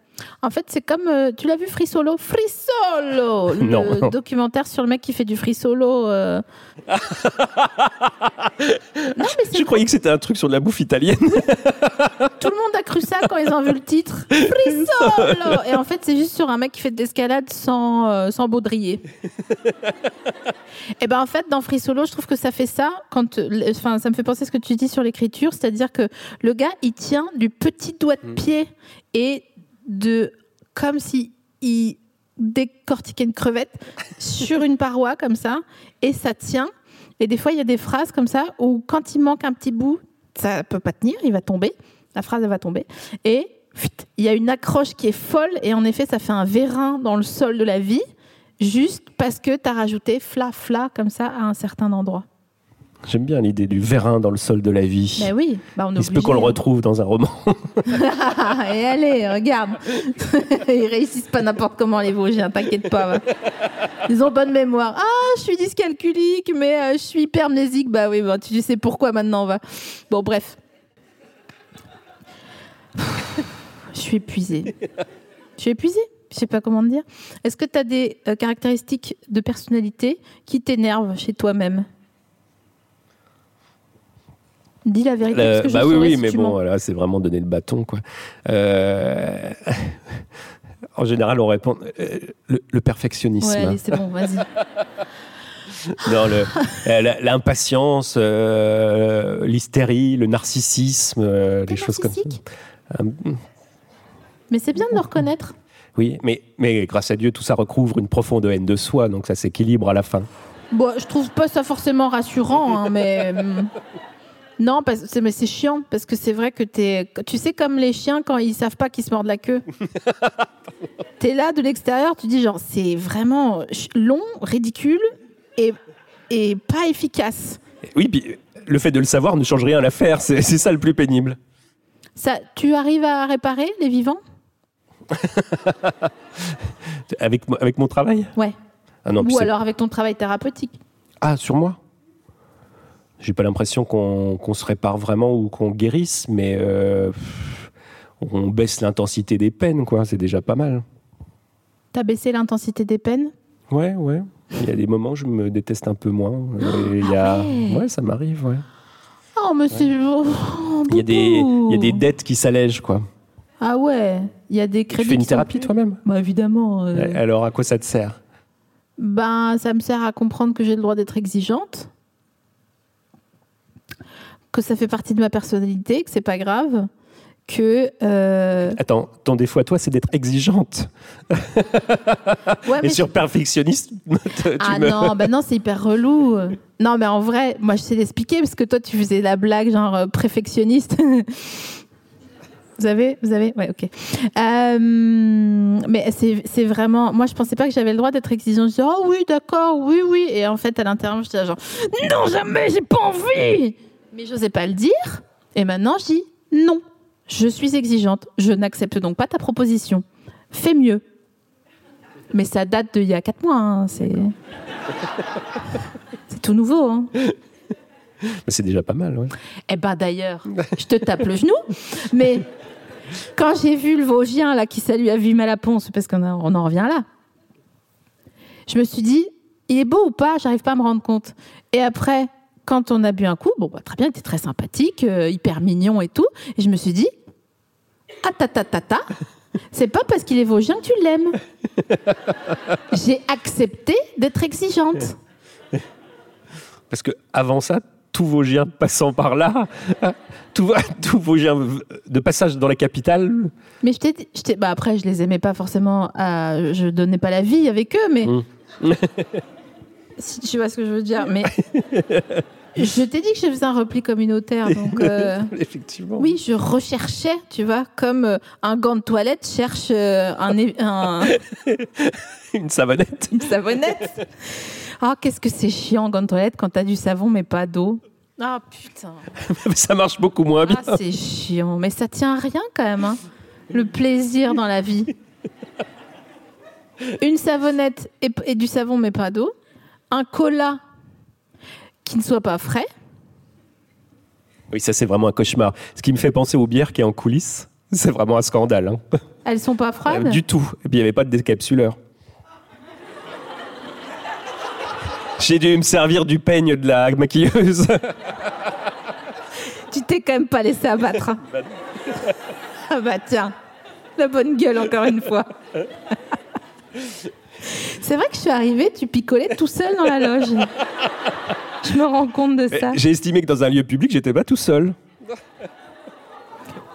B: En fait, c'est comme. euh, tu l'as vu Free Solo Free Solo Le
C: Non.
B: documentaire sur le mec qui fait du free solo. euh. non, mais c'est
C: Je croyais que c'était un truc sur de la bouffe italienne.
B: Tout le monde a cru ça quand ils ont vu le titre. Free Solo Et en fait, c'est juste sur un mec qui fait de l'escalade sans, euh, sans baudrier. Et ben en fait, dans Free Solo, je trouve que ça fait ça. Quand, euh, enfin, ça me fait penser à ce que tu dis sur l'écriture, c'est-à-dire que le gars, il tient du petit doigt de pied et de comme si il décortiquait une crevette sur une paroi comme ça, et ça tient. Et des fois, il y a des phrases comme ça où quand il manque un petit bout, ça peut pas tenir, il va tomber. La phrase va tomber. Et il y a une accroche qui est folle, et en effet, ça fait un vérin dans le sol de la vie, juste parce que tu as rajouté fla fla comme ça à un certain endroit.
C: J'aime bien l'idée du vérin dans le sol de la vie.
B: Mais oui, bah on est
C: Il se peut qu'on le
B: obligé.
C: retrouve dans un roman.
B: Et allez, regarde. Ils réussissent pas n'importe comment les Vosgiens, t'inquiète pas. va. Ils ont bonne mémoire. Ah, je suis dyscalculique, mais euh, je suis hypermnésique. Bah oui, bah, tu sais pourquoi maintenant, va. Bon, bref. Je suis épuisée. Je suis épuisée. Je sais pas comment te dire. Est-ce que tu as des euh, caractéristiques de personnalité qui t'énervent chez toi-même? Dis la vérité.
C: Euh,
B: parce que je
C: bah oui,
B: saurai
C: oui,
B: si
C: mais bon, voilà, c'est vraiment donner le bâton, quoi. Euh, En général, on répond euh, le, le perfectionnisme.
B: Ouais,
C: hein.
B: allez, c'est bon, vas-y.
C: Non, euh, l'impatience, l'hystérie, le narcissisme, des choses comme ça.
B: Mais c'est bien de le reconnaître.
C: oui, mais, mais grâce à Dieu, tout ça recouvre une profonde haine de soi, donc ça s'équilibre à la fin.
B: Bon, je trouve pas ça forcément rassurant, hein, mais hum, non, parce c'est mais c'est chiant parce que c'est vrai que t'es, tu sais comme les chiens quand ils savent pas qu'ils se mordent la queue. T'es là de l'extérieur, tu dis genre c'est vraiment long, ridicule et et pas efficace.
C: Oui, puis le fait de le savoir ne change rien à l'affaire, c'est c'est ça le plus pénible.
B: Ça, tu arrives à réparer les vivants?
C: Avec, avec mon travail?
B: Ouais.
C: ah non,
B: Ou alors avec ton travail thérapeutique.
C: Ah, sur moi? J'ai pas l'impression qu'on se répare vraiment ou qu'on guérisse, mais euh, on baisse l'intensité des peines, quoi. C'est déjà pas mal.
B: T'as baissé l'intensité des peines?
C: Ouais, ouais. Il y a des moments où je me déteste un peu moins. Et il y a...
B: Ah ouais.
C: ça m'arrive, ouais.
B: Oh, mais c'est oh,
C: Il y, a des, il y a des
B: boubou.
C: dettes qui s'allègent, quoi.
B: Ah ouais, il y a des
C: Tu
B: crédits.
C: fais une thérapie toi-même?
B: Bah évidemment. euh,
C: Alors, à quoi ça te sert?
B: Ben, ça me sert à comprendre que j'ai le droit d'être exigeante, que ça fait partie de ma personnalité, que c'est pas grave, que euh,
C: Attends, ton défaut à toi, c'est d'être exigeante.
B: ouais,
C: Et
B: mais
C: sur perfectionnisme, tu
B: ah
C: me-
B: non, ben non, c'est hyper relou. Non, mais en vrai, moi je sais l'expliquer parce que toi tu faisais la blague genre euh, perfectionniste. Vous avez, vous avez, ouais, ok. Euh, mais c'est vraiment, moi je pensais pas que j'avais le droit d'être exigeante. Je disais, oh oui, d'accord, oui, oui. Et en fait, à l'intérieur, j'étais là genre, non, jamais, j'ai pas envie. Mais j'osais pas le dire. Et maintenant, je dis, non, je suis exigeante. Je n'accepte donc pas ta proposition. Fais mieux. Mais ça date d'il y a quatre mois. hein, C'est c'est tout nouveau. Hein.
C: Mais c'est déjà pas mal, ouais.
B: Eh ben d'ailleurs, je te tape le genou. Mais quand j'ai vu le Vosgien là qui salue à Vime à la Ponce, parce qu'on en- on en revient là, je me suis dit, il est beau ou pas J'arrive pas à me rendre compte. Et après, quand on a bu un coup, bon, bah, très bien, il était très sympathique, euh, hyper mignon et tout. Et je me suis dit, ah ta ta ta ta, c'est pas parce qu'il est Vosgien que tu l'aimes. J'ai accepté d'être exigeante.
C: Parce que avant ça, tous vos giens passant par là, tous, tous vos giens de passage dans la capitale,
B: Mais je t'ai je t'ai- bah après, je les aimais pas forcément. à- je donnais pas la vie avec eux, mais. si tu vois ce que je veux dire. Mais. je t'ai dit que je faisais un repli communautaire. Donc, euh,
C: effectivement.
B: oui, je recherchais, tu vois, comme euh, un gant de toilette cherche euh, un,
C: Une savonnette.
B: une savonnette. Ah, qu'est-ce que c'est chiant, gant de toilette, quand t'as du savon, mais pas d'eau. Ah, putain.
C: ça marche beaucoup moins bien.
B: Ah, c'est chiant. Mais ça tient à rien quand même. hein. Le plaisir dans la vie. Une savonnette et, et du savon, mais pas d'eau. Un cola qui ne soit pas frais.
C: Oui, ça c'est vraiment un cauchemar. Ce qui me fait penser aux bières qui est en coulisses, c'est vraiment un scandale. hein.
B: Elles sont pas
C: Euh,
B: froides.
C: Du tout. Et puis il n'y avait pas de décapsuleur. J'ai dû me servir du peigne de la maquilleuse.
B: Tu t'es quand même pas laissé abattre. hein. ah bah tiens, la bonne gueule encore une fois. C'est vrai que je suis arrivée, tu picolais tout seul dans la loge. Je me rends compte de ça.
C: J'ai estimé que dans un lieu public, j'étais pas tout seul.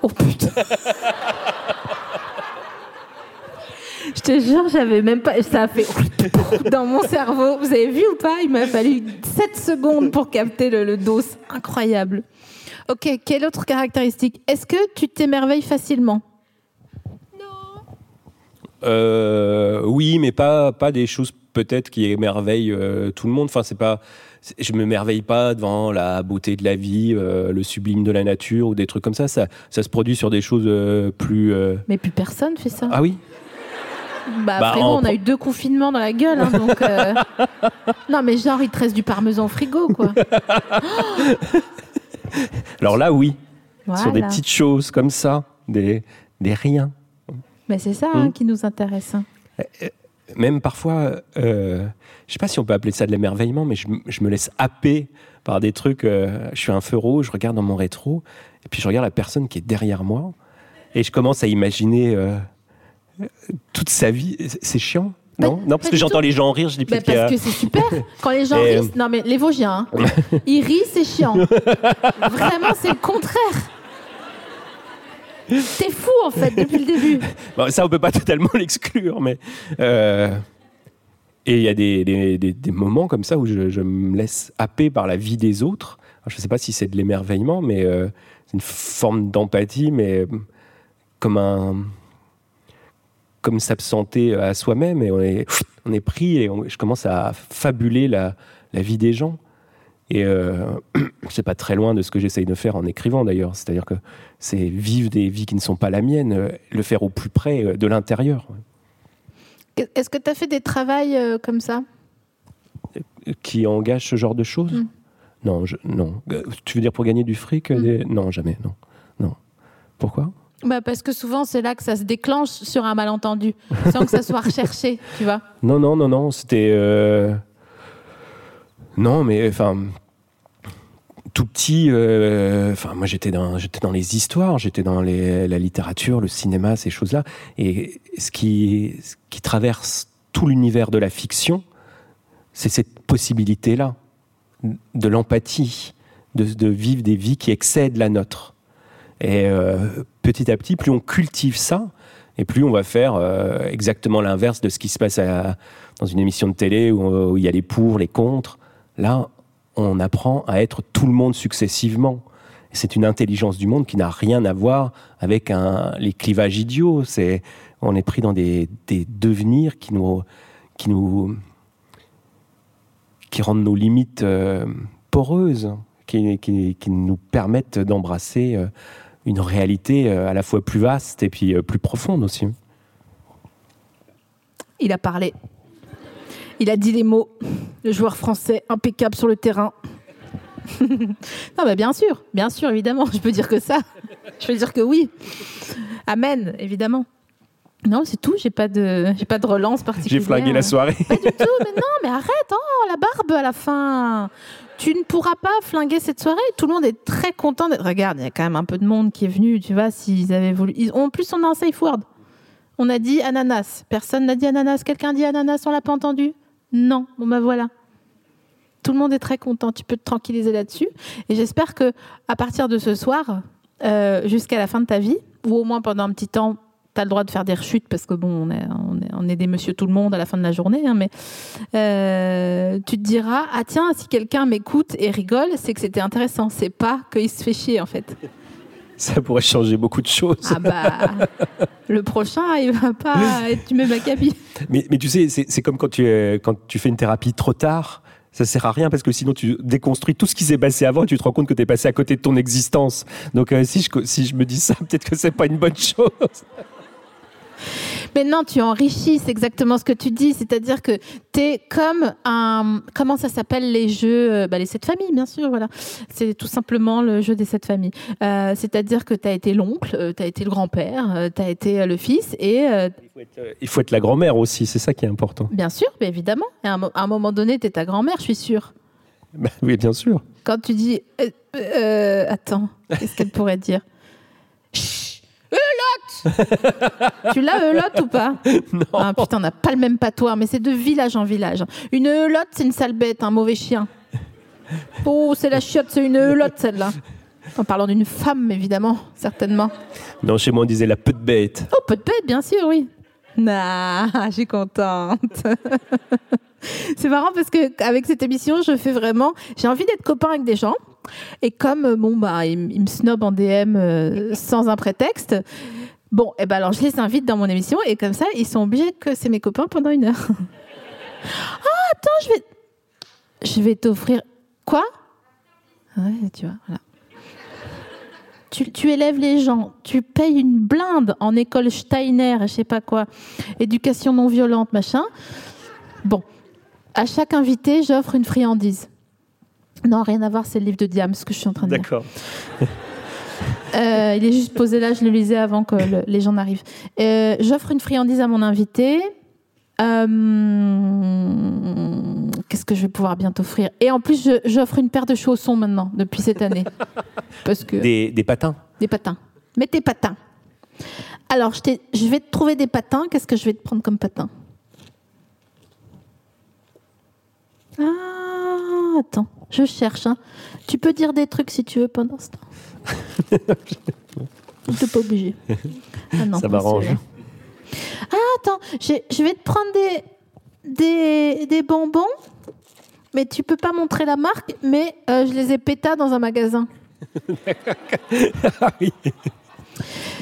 B: Oh putain. Je te jure, j'avais même pas. Ça a fait dans mon cerveau. Vous avez vu ou pas? Il m'a fallu 7 secondes pour capter le, le dos. Incroyable. Ok, quelle autre caractéristique? Est-ce que tu t'émerveilles facilement?
C: Euh, oui, mais pas, pas des choses peut-être qui émerveillent euh, tout le monde. Enfin, c'est pas. Je me merveille pas devant la beauté de la vie, euh, le sublime de la nature ou des trucs comme ça. Ça, ça se produit sur des choses plus.
B: Mais plus personne fait ça.
C: Ah oui.
B: bah,
C: bah,
B: on a eu deux confinements dans la gueule. hein, donc, Non, mais genre, il te reste du parmesan au frigo, quoi.
C: Alors là, oui. Sur des petites choses comme ça, des, des riens.
B: Mais c'est ça hein,
C: Mm.
B: qui nous intéresse. hein.
C: Même parfois, euh, je sais pas si on peut appeler ça de l'émerveillement, mais je, me laisse happer par des trucs. euh, je suis un feu rouge, je regarde dans mon rétro, et puis je regarde la personne qui est derrière moi, et je commence à imaginer euh, toute sa vie. C'est- chiant non,
B: Pas-
C: non, parce que j'entends les gens rire, je dis
B: Bah,
C: a-
B: parce que c'est super. Quand les gens
C: Et, euh,
B: rient, non mais les Vosgiens, hein. ils rient, c'est chiant. Vraiment, c'est le contraire. T'es fou en fait depuis le début.
C: Ça, on peut pas totalement l'exclure, mais. euh, Et il y a des, des- des- moments comme ça où je, me laisse happer par la vie des autres. Je ne sais pas si c'est de l'émerveillement, mais euh, c'est une forme d'empathie, mais comme un. Comme s'absenter à soi-même, et on est, on est pris, et je commence à fabuler la, la vie des gens. Et euh, c'est pas très loin de ce que j'essaye de faire en écrivant d'ailleurs. C'est-à-dire que c'est vivre des vies qui ne sont pas la mienne, euh, le faire au plus près euh, de l'intérieur,
B: Est-ce que tu as fait des travails euh, comme ça?
C: Qui engage ce genre de choses?
B: Mm.
C: Non, je- non. Euh, Tu veux dire pour gagner du fric euh,
B: Mm.
C: des- Non, jamais, non, non. Pourquoi?
B: Bah Parce que souvent c'est là que ça se déclenche sur un malentendu, sans que ça soit recherché, tu vois.
C: Non, non, non, non. C'était euh, non, mais enfin tout petit. euh, Enfin, moi, j'étais dans, j'étais dans les histoires, j'étais dans la littérature, le cinéma, ces choses-là. Et ce qui, traverse tout l'univers de la fiction, c'est cette possibilité-là de l'empathie, de, vivre des vies qui excèdent la nôtre. Et euh, petit à petit, plus on cultive ça, et plus on va faire euh, exactement l'inverse de ce qui se passe dans une émission de télé où, où il y a les pour, les contre. Là, on apprend à être tout le monde successivement. C'est une intelligence du monde qui n'a rien à voir avec les clivages idiots. On est pris dans des, devenirs qui nous, rendent nos limites euh, poreuses, qui, nous permettent d'embrasser euh, une réalité euh, à la fois plus vaste et puis plus profonde aussi.
B: Il a parlé. Il a dit les mots. Le joueur français impeccable sur le terrain. non, bah bien sûr, bien sûr, évidemment. Je peux dire que ça. Je peux dire que oui. Amen, évidemment. Non, c'est tout. J'ai pas de, j'ai pas de relance particulière.
C: J'ai flingué la soirée.
B: Pas du tout. Mais non, mais arrête. Oh, la barbe à la fin. Tu ne pourras pas flinguer cette soirée. Tout le monde est très content. Regarde, il y a quand même un peu de monde qui est venu. Tu vois, s'ils avaient voulu. Ils... En plus, on a un safe word. On a dit ananas. Personne n'a dit ananas. Quelqu'un dit ananas. On l'a pas entendu. Non. Bon ben voilà. Tout le monde est très content. Tu peux te tranquilliser là-dessus. Et j'espère que à partir de ce soir, euh, jusqu'à la fin de ta vie, ou au moins pendant un petit temps, tu as le droit de faire des rechutes parce que bon, on est, des monsieur tout le monde à la fin de la journée, hein, mais euh, tu te diras ah tiens, si quelqu'un m'écoute et rigole, c'est que c'était intéressant. C'est pas qu'il se fait chier en fait.
C: Ça pourrait changer beaucoup de choses.
B: Ah bah, le prochain, il va pas être du même acabit.
C: Mais, mais tu sais, c'est comme quand tu, quand tu fais une thérapie trop tard ça sert à rien parce que sinon tu déconstruis tout ce qui s'est passé avant et tu te rends compte que tu es passé à côté de ton existence. Donc euh, si, je, si je me dis ça, peut-être que c'est pas une bonne chose.
B: Mais non, tu enrichis, c'est exactement ce que tu dis. C'est-à-dire que tu es comme un. Comment ça s'appelle les jeux euh, bah, Les sept familles, bien sûr, voilà. C'est tout simplement le jeu des sept familles. Euh, c'est-à-dire que tu as été l'oncle, euh, tu as été le grand-père, tu as été le fils et.
C: Il faut, être, il, faut être, la grand-mère aussi, c'est ça qui est important.
B: Bien sûr, mais évidemment. à, un, à un moment donné, tu es ta grand-mère, je suis sûre.
C: Bah, oui, bien sûr.
B: Quand tu dis. attends, qu'est-ce qu'elle pourrait dire? tu l'as Eulotte ou pas?
C: Non.
B: Ah putain, on n'a pas le même patois, mais c'est de village en village. Une Eulotte, c'est une sale bête, un mauvais chien. Oh, c'est la chiotte, c'est une Eulotte celle-là. En parlant d'une femme, évidemment, certainement.
C: Non, chez moi on disait la peu de bête.
B: Oh, peu de bête, bien sûr, oui. Nah, je suis contente. c'est marrant parce que avec cette émission, je fais vraiment. J'ai envie d'être copain avec des gens. Et comme bon bah ils, me snobent en DM euh, sans un prétexte, bon et eh ben alors je les invite dans mon émission et comme ça ils sont obligés que c'est mes copains pendant une heure. ah attends je vais je vais t'offrir quoi? Tu vois voilà. Tu, tu, élèves les gens, tu payes une blinde en école Steiner, je sais pas quoi, éducation non violente, machin. Bon, à chaque invité, j'offre une friandise. Non, rien à voir, c'est le livre de Diam, ce que je suis en train de dire.
C: D'accord.
B: Euh, il est juste posé là, je le lisais avant que le, les gens n'arrivent. Euh, J'offre une friandise à mon invité. Euh, Qu'est-ce que je vais pouvoir bien t'offrir Et en plus, j'offre une paire de chaussons maintenant, depuis cette année. Parce que...
C: Des, des patins?
B: Des patins. Mets tes patins. Alors, je, je vais te trouver des patins. Qu'est-ce que je vais te prendre comme patin? Ah, attends. Je cherche. Hein. Tu peux dire des trucs si tu veux pendant ce temps. Tu pas obligé.
C: Ah non, Ça m'arrange.
B: Ah, attends, je vais te prendre des, des, des, bonbons, mais tu peux pas montrer la marque, mais euh, je les ai pétas dans un magasin.
C: ah oui.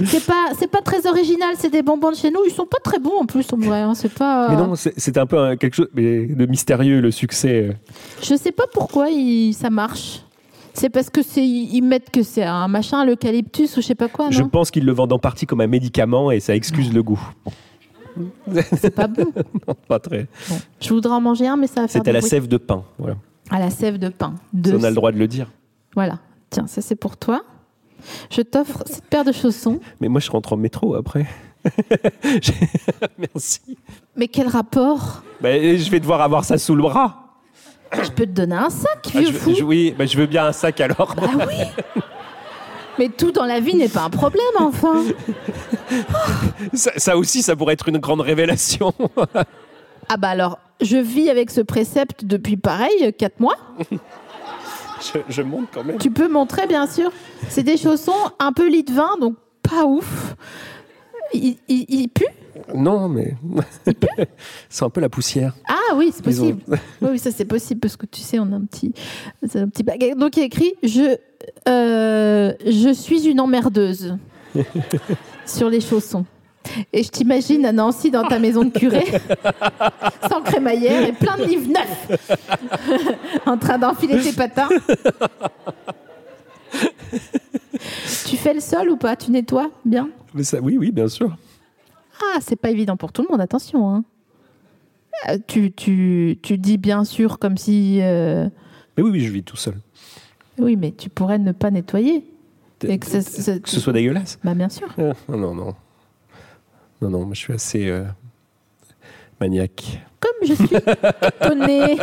B: C'est pas, c'est pas très original, c'est des bonbons de chez nous. Ils sont pas très bons en plus, en vrai. Hein. C'est pas.
C: Mais non, c'est un peu quelque chose de mystérieux le succès.
B: Je sais pas pourquoi il, ça marche. C'est parce que c'est ils mettent que c'est un machin, l'eucalyptus ou je sais pas quoi. Non
C: je pense qu'ils le vendent en partie comme un médicament et ça excuse le goût.
B: C'est pas bon.
C: non, pas très.
B: Bon. Je voudrais en manger un, mais ça va faire.
C: C'est à la sève de pain, voilà.
B: À la sève de pain.
C: De... on a le droit de le dire.
B: Voilà. Tiens, ça c'est pour toi. Je t'offre cette paire de chaussons.
C: Mais moi, je rentre en métro après. Merci.
B: Mais quel rapport?
C: Ben, Je vais devoir avoir ça sous le bras.
B: Je peux te donner un sac, vieux
C: ah, je,
B: fou.
C: Je, oui, ben, je veux bien un sac alors.
B: Bah oui. Mais tout dans la vie n'est pas un problème, enfin.
C: ça, ça, aussi, ça pourrait être une grande révélation.
B: ah bah alors, je vis avec ce précepte depuis pareil, 4 mois.
C: Je, je, montre quand même.
B: Tu peux montrer, bien sûr. C'est des chaussons un peu lit de vin, donc pas ouf. Ils il, il puent
C: Non, mais c'est un peu la poussière.
B: Ah oui, c'est possible. Oui, oui, ça c'est possible parce que tu sais, on a un petit, c'est un petit baguette. Donc il y a écrit je, euh, je suis une emmerdeuse sur les chaussons. Et je t'imagine à Nancy dans ta maison de curé, sans crémaillère et plein de livres neufs, en train d'enfiler tes patins. tu fais le sol ou pas? Tu nettoies bien?
C: Mais ça, oui, oui, bien sûr.
B: Ah, c'est pas évident pour tout le monde, attention. hein. Euh, Tu, tu, tu dis bien sûr comme si... euh,
C: Mais oui, oui, je vis tout seul.
B: Oui, mais tu pourrais ne pas nettoyer. Et que ça- ça-
C: Que ce soit dégueulasse.
B: Bah bien sûr.
C: Ah, Non, non. Non, non, moi, je suis assez euh, maniaque.
B: Comme je suis étonnée.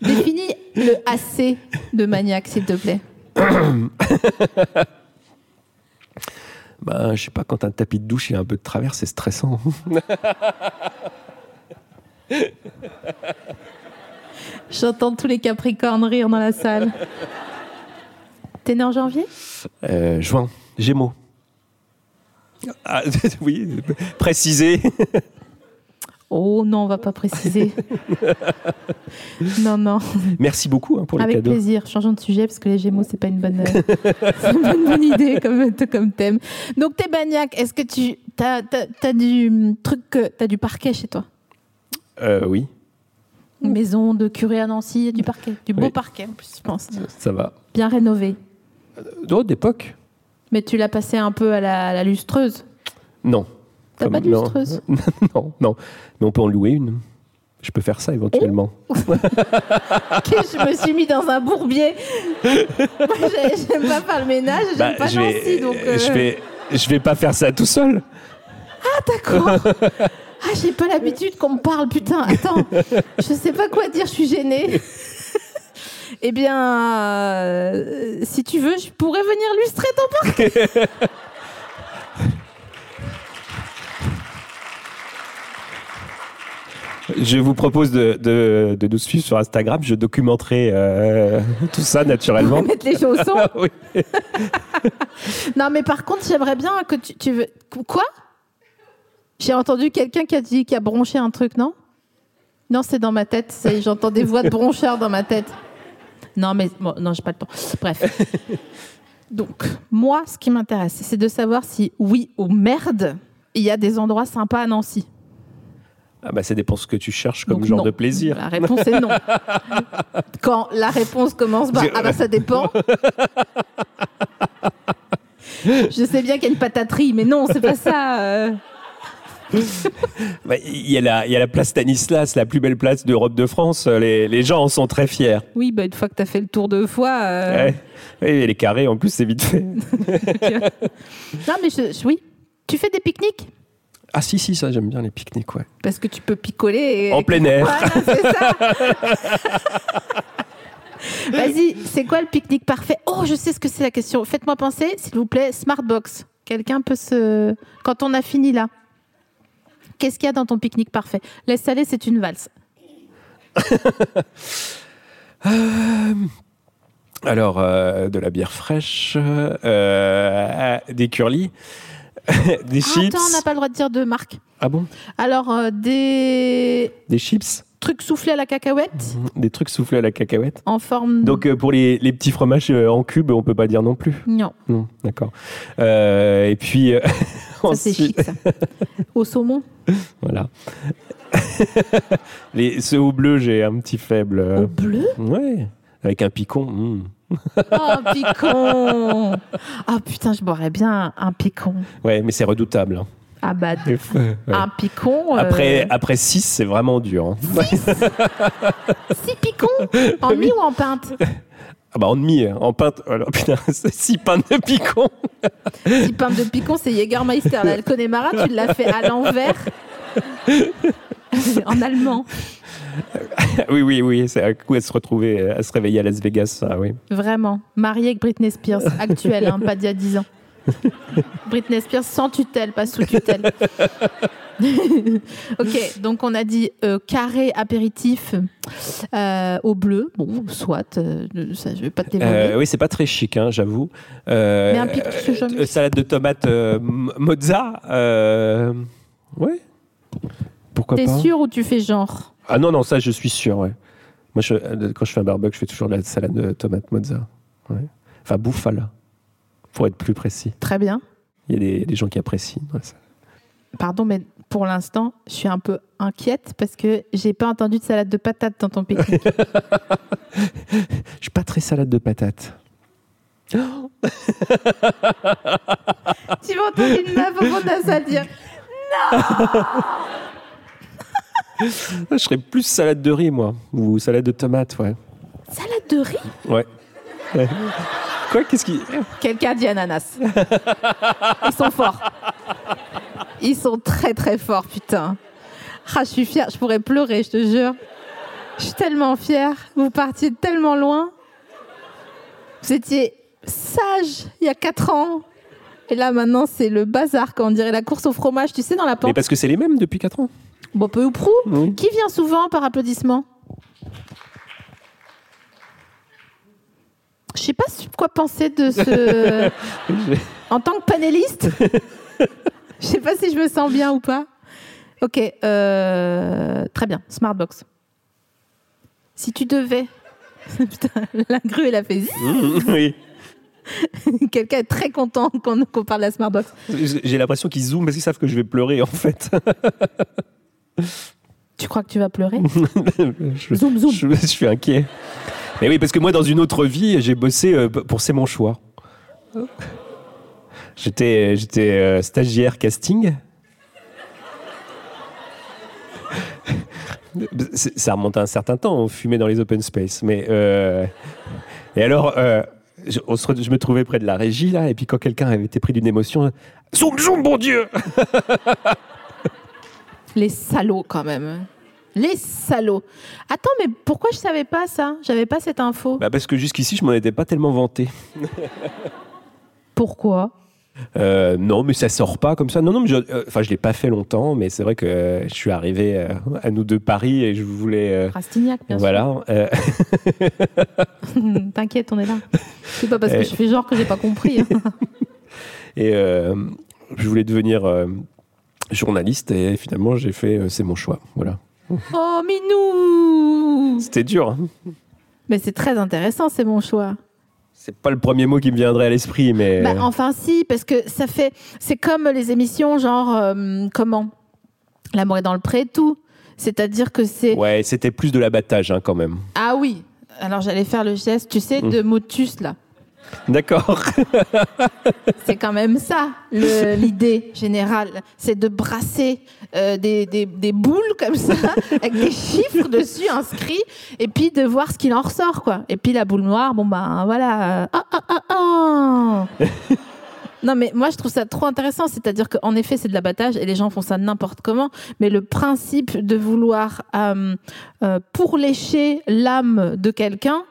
B: Définis le AC de maniaque, s'il te plaît.
C: Bah, je sais pas, quand un tapis de douche il a un peu de travers, c'est stressant.
B: J'entends tous les capricornes rire dans la salle. T'es né en janvier?
C: Euh, juin, Gémeaux. Ah, oui, préciser.
B: Oh non, on va pas préciser. non, non.
C: Merci beaucoup hein, pour les
B: Avec
C: cadeaux.
B: plaisir. Changeons de sujet parce que les Gémeaux, c'est pas une bonne, euh, c'est pas une bonne idée comme, comme thème. Donc, t'es maniaque. Est-ce que tu as, du hum, truc, t'as du parquet chez toi?
C: Euh, oui,
B: Une maison de curé à Nancy, du parquet, du beau
C: Oui.
B: parquet en plus, je pense.
C: ça va.
B: Bien rénové.
C: D'autres d'époque?
B: Mais tu l'as passé un peu à la, à la lustreuse.
C: Non.
B: T'as pas de
C: non.
B: lustreuse
C: Non, non. Mais on peut en louer une. Je peux faire ça éventuellement.
B: Ok, Je me suis mis dans un bourbier. Moi, j'ai- j'aime pas faire le ménage, j'aime
C: Bah,
B: pas
C: je,
B: Nancy.
C: vais,
B: donc, euh,
C: je, vais, je vais pas faire ça tout seul.
B: D'accord. Ah, j'ai pas l'habitude qu'on me parle, putain. Attends, je sais pas quoi dire, je suis gênée. Eh bien, euh, si tu veux, je pourrais venir lustrer ton parquet.
C: Je vous propose de, de, de nous suivre sur Instagram. Je documenterai euh, tout ça naturellement.
B: mettre les chaussons.
C: oui.
B: Non, mais par contre, j'aimerais bien que tu, tu veux. Quoi? J'ai entendu quelqu'un qui a dit qui a bronché un truc, non? Non, c'est dans ma tête. J'entends des voix de broncheurs dans ma tête. Non, mais bon, non, j'ai pas le temps. Bref. Donc, moi, ce qui m'intéresse, c'est de savoir si, oui ou merde, il y a des endroits sympas à Nancy.
C: Ah bah, ça dépend ce que tu cherches comme
B: Donc,
C: genre
B: non.
C: de plaisir.
B: La réponse est non. Quand la réponse commence par ah bah ça dépend. Je sais bien qu'il y a une pataterie, mais non, c'est pas ça. euh.
C: Bah, Il y, a la- il y a la place Stanislas, la plus belle place d'Europe de France. Les, les gens en sont très fiers.
B: Oui, bah, une fois que tu as fait le tour deux fois. euh,
C: Ouais. Et les carrés, en plus, c'est vite fait.
B: Non, mais je, je- oui. Tu fais des pique-niques?
C: Ah si, si, ça, j'aime bien les pique-niques, ouais.
B: Parce que tu peux picoler. Et...
C: En plein air.
B: Voilà, c'est ça. Vas-y, c'est quoi le pique-nique parfait? Oh, je sais ce que c'est la question. Faites-moi penser, s'il vous plaît, Smartbox. Quelqu'un peut se. Quand on a fini là, qu'est-ce qu'il y a dans ton pique-nique parfait? Laisse aller, c'est une valse.
C: Alors, euh, de la bière fraîche, euh, des curlis, des chips.
B: attends, on n'a pas le droit de dire de marque.
C: Ah bon?
B: Alors, euh, des
C: Des chips?
B: Trucs soufflés à la cacahuète
C: Des trucs soufflés à la cacahuète
B: en forme.
C: Donc, euh, pour les, les petits fromages euh, en cube, on peut pas dire non plus.
B: Non,
C: Non, d'accord. Euh, et puis,
B: ça c'est chic ça. Au saumon
C: Voilà. les, ceux au bleu, j'ai un petit faible.
B: Au bleu
C: Ouais, avec un picon. mm.
B: Oh, picon Ah putain, je boirais bien un picon.
C: Ouais, mais c'est redoutable. hein.
B: Ah bah,
C: Ouais.
B: un picon. euh,
C: Après, après 6, c'est vraiment dur. hein.
B: Six? Picons En mi ou en pinte?
C: Ah bah en demi, hein. en pinte. Alors, putain, c'est 6 pintes de picon.
B: Six pintes de picon, c'est Jägermeister. Là, le Connemara, tu l'as fait à l'envers. en allemand.
C: oui, oui, oui. C'est un coup à se retrouver, à se réveiller à Las Vegas, ça, oui.
B: Vraiment. Mariée avec Britney Spears, actuelle, hein, pas d'il y a 10 ans. Britney Spears sans tutelle, pas sous tutelle. ok, donc on a dit euh, carré apéritif euh, au bleu. Bon, soit, euh, ça, je vais pas te.
C: Euh, oui, c'est pas très chic, hein, j'avoue.
B: Mais un
C: euh, salade de tomates mozza. Ouais. Pourquoi
B: T'es
C: pas?
B: sûr ou tu fais genre?
C: Ah non, non, ça, je suis sûr, ouais. Moi, je- quand je fais un barbecue, je fais toujours de la salade de tomates mozza. Ouais. Enfin, bouffala, pour être plus précis.
B: Très bien.
C: Il y a des, des gens qui apprécient. ouais, ça.
B: Pardon, mais pour l'instant, je suis un peu inquiète parce que j'ai pas entendu de salade de patates dans ton pique-nique.
C: Je suis pas très salade de patates.
B: tu vas entendre une meuf au fond de la salle dire
C: Je serais plus salade de riz, moi. Ou salade de tomates, ouais.
B: salade de riz?
C: Ouais. Ouais. Quoi? Qu'est-ce qui.
B: Quelqu'un dit ananas. Ils sont forts. Ils sont très très forts, putain. Ah, je suis fière, je pourrais pleurer, je te jure. Je suis tellement fière. Vous partiez tellement loin. Vous étiez sage il y a 4 ans. Et là, maintenant, c'est le bazar, quand on dirait la course au fromage, tu sais, dans la
C: Mais
B: pente.
C: parce que c'est les mêmes depuis 4 ans.
B: Bon, peu ou prou.
C: Oui.
B: Qui vient souvent par applaudissement? Je sais pas quoi penser de ce. en tant que panéliste, je sais pas si je me sens bien ou pas. Ok, euh, très bien, Smartbox. Si tu devais. Putain, la grue, elle a fait. zi.
C: oui.
B: Quelqu'un est très content qu'on parle de la Smartbox.
C: J'ai l'impression qu'ils zooment parce qu'ils savent que je vais pleurer, en fait.
B: Tu crois que tu vas pleurer
C: je,
B: Zoom, zoom.
C: Je, je suis inquiet. Mais oui, parce que moi, dans une autre vie, j'ai bossé euh, pour C'est mon choix. J'étais, j'étais euh, stagiaire casting. Ça remonte à un certain temps, on fumait dans les open space. Mais euh, et alors, euh, je, je me trouvais près de la régie là, et puis quand quelqu'un avait été pris d'une émotion, zoom zoom, bon Dieu
B: Les salauds, quand même. Les salauds. Attends, mais pourquoi je savais pas ça? J'avais pas cette info.
C: bah Parce que jusqu'ici, je m'en étais pas tellement vanté.
B: Pourquoi?
C: Euh, non, mais ça sort pas comme ça. Non, non, mais je, euh, enfin, je l'ai pas fait longtemps, mais c'est vrai que euh, je suis arrivé à nous deux Paris et je voulais.
B: Rastignac, bien
C: voilà.
B: sûr. T'inquiète, on est là. C'est pas parce que je fais genre que j'ai pas compris. hein.
C: et je voulais devenir journaliste et finalement j'ai fait. c'est mon choix. Voilà.
B: oh, Minou
C: C'était dur. hein.
B: Mais c'est très intéressant, c'est mon choix.
C: C'est pas le premier mot qui me viendrait à l'esprit, mais.
B: Bah, enfin, si, parce que ça fait. C'est comme les émissions, genre. euh, comment? L'amour est dans le pré et tout. C'est-à-dire que c'est.
C: Ouais, c'était plus de l'abattage hein, quand même.
B: Ah oui Alors j'allais faire le geste, tu sais, de motus, là.
C: D'accord.
B: C'est quand même ça, l'idée générale. C'est de brasser euh, des, des- des boules comme ça, avec des chiffres dessus inscrits, et puis de voir ce qu'il en ressort, quoi. Et puis la boule noire, bon ben voilà. euh, ah, ah, ah. Non, mais moi je trouve ça trop intéressant. C'est-à-dire qu'en effet, c'est de l'abattage et les gens font ça n'importe comment. Mais le principe de vouloir euh, euh, pourlécher l'âme de quelqu'un,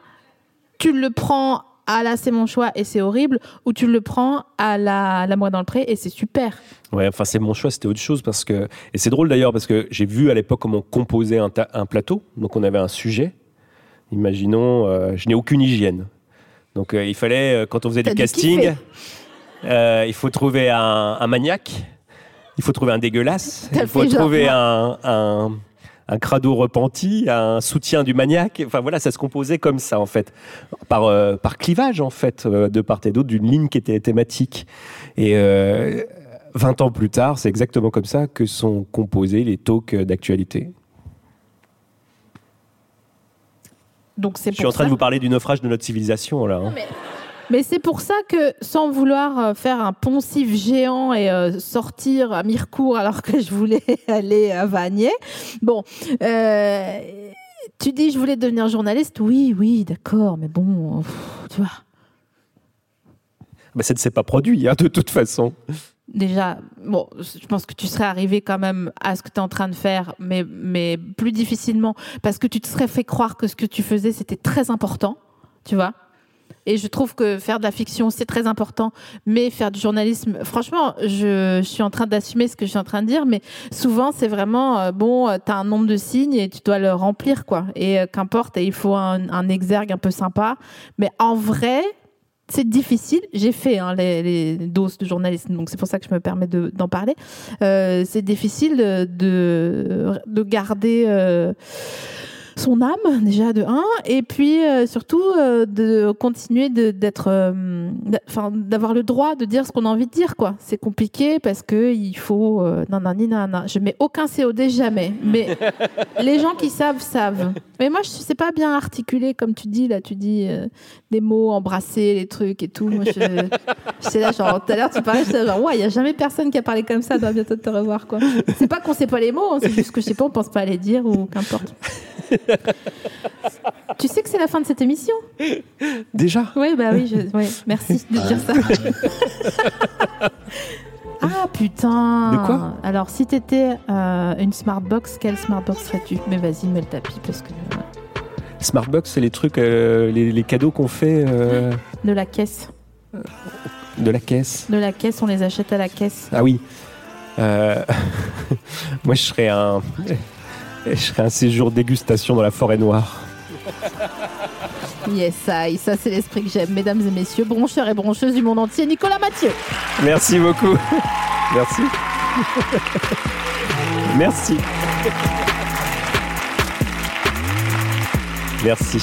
B: tu le prends à la c'est mon choix et c'est horrible, ou tu le prends à la, la moi dans le pré et c'est super.
C: Ouais, enfin c'est mon choix, c'était autre chose parce que et c'est drôle d'ailleurs parce que j'ai vu à l'époque comment on composait un, ta- un plateau. Donc on avait un sujet. Imaginons, euh, je n'ai aucune hygiène. Donc euh, il fallait euh, quand on faisait du casting, euh, il faut trouver un, un maniaque, il faut trouver un dégueulasse, il faut trouver un un crado repenti, un soutien du maniaque. Enfin voilà, ça se composait comme ça en fait, par, euh, par clivage en fait, euh, de part et d'autre d'une ligne qui était thématique. Et euh, 20 ans plus tard, c'est exactement comme ça que sont composés les talks d'actualité.
B: Donc c'est
C: Je suis en train
B: ça-
C: de vous parler du naufrage de notre civilisation là. hein.
B: mais mais c'est pour ça que, sans vouloir euh, faire un poncif géant et euh, sortir à Mirecourt alors que je voulais aller à Vanier, bon, euh, tu dis je voulais devenir journaliste, oui, oui, d'accord, mais bon, pff, tu vois,
C: Bah, ça ne s'est pas produit hein, de toute façon.
B: déjà, bon, je pense que tu serais arrivé quand même à ce que tu es en train de faire, mais, mais plus difficilement, parce que tu te serais fait croire que ce que tu faisais, c'était très important, tu vois. Et je trouve que faire de la fiction, c'est très important, mais faire du journalisme, franchement, je, suis en train d'assumer ce que je suis en train de dire, mais souvent, c'est vraiment, euh, bon, euh, tu as un nombre de signes et tu dois le remplir, quoi. Et euh, qu'importe, il faut un, exergue un peu sympa. Mais en vrai, c'est difficile. J'ai fait hein, les, doses de journalisme, donc c'est pour ça que je me permets de- d'en parler. C'est difficile de, de, de garder son âme, déjà de un, et puis euh, surtout euh, de continuer de- d'être, euh, enfin, d'avoir le droit de dire ce qu'on a envie de dire, quoi. C'est compliqué parce que il faut, euh, nanani, nanana. Je mets aucun COD jamais, mais les gens qui savent savent. Mais moi, je sais pas bien articuler comme tu dis là. Tu dis des mots, embrasser les trucs et tout. Moi, je, j'étais là genre tout à l'heure tu parlais, j'étais genre ouais, il y a jamais personne qui a parlé comme ça. Doit bientôt te revoir quoi. C'est pas qu'on sait pas les mots, hein, c'est juste que je sais pas, on pense pas à les dire ou qu'importe. tu sais que c'est la fin de cette émission
C: Déjà?
B: Oui, bah oui, je- ouais, merci de dire ça. Ah putain
C: De quoi?
B: Alors si t'étais euh, une smartbox, quelle smartbox serais-tu? Mais vas-y, mets le tapis parce que euh,
C: Smartbox, c'est les trucs, euh, les, les cadeaux qu'on fait euh,
B: de la caisse,
C: de la caisse.
B: de la caisse, on les achète à la caisse.
C: Ah oui. Euh, Moi, je serais un, je serais un séjour dégustation dans la forêt noire.
B: Yes, ça, ça c'est l'esprit que j'aime, mesdames et messieurs, broncheurs et broncheuses du monde entier, Nicolas Mathieu.
C: Merci beaucoup. Merci. Merci. Merci.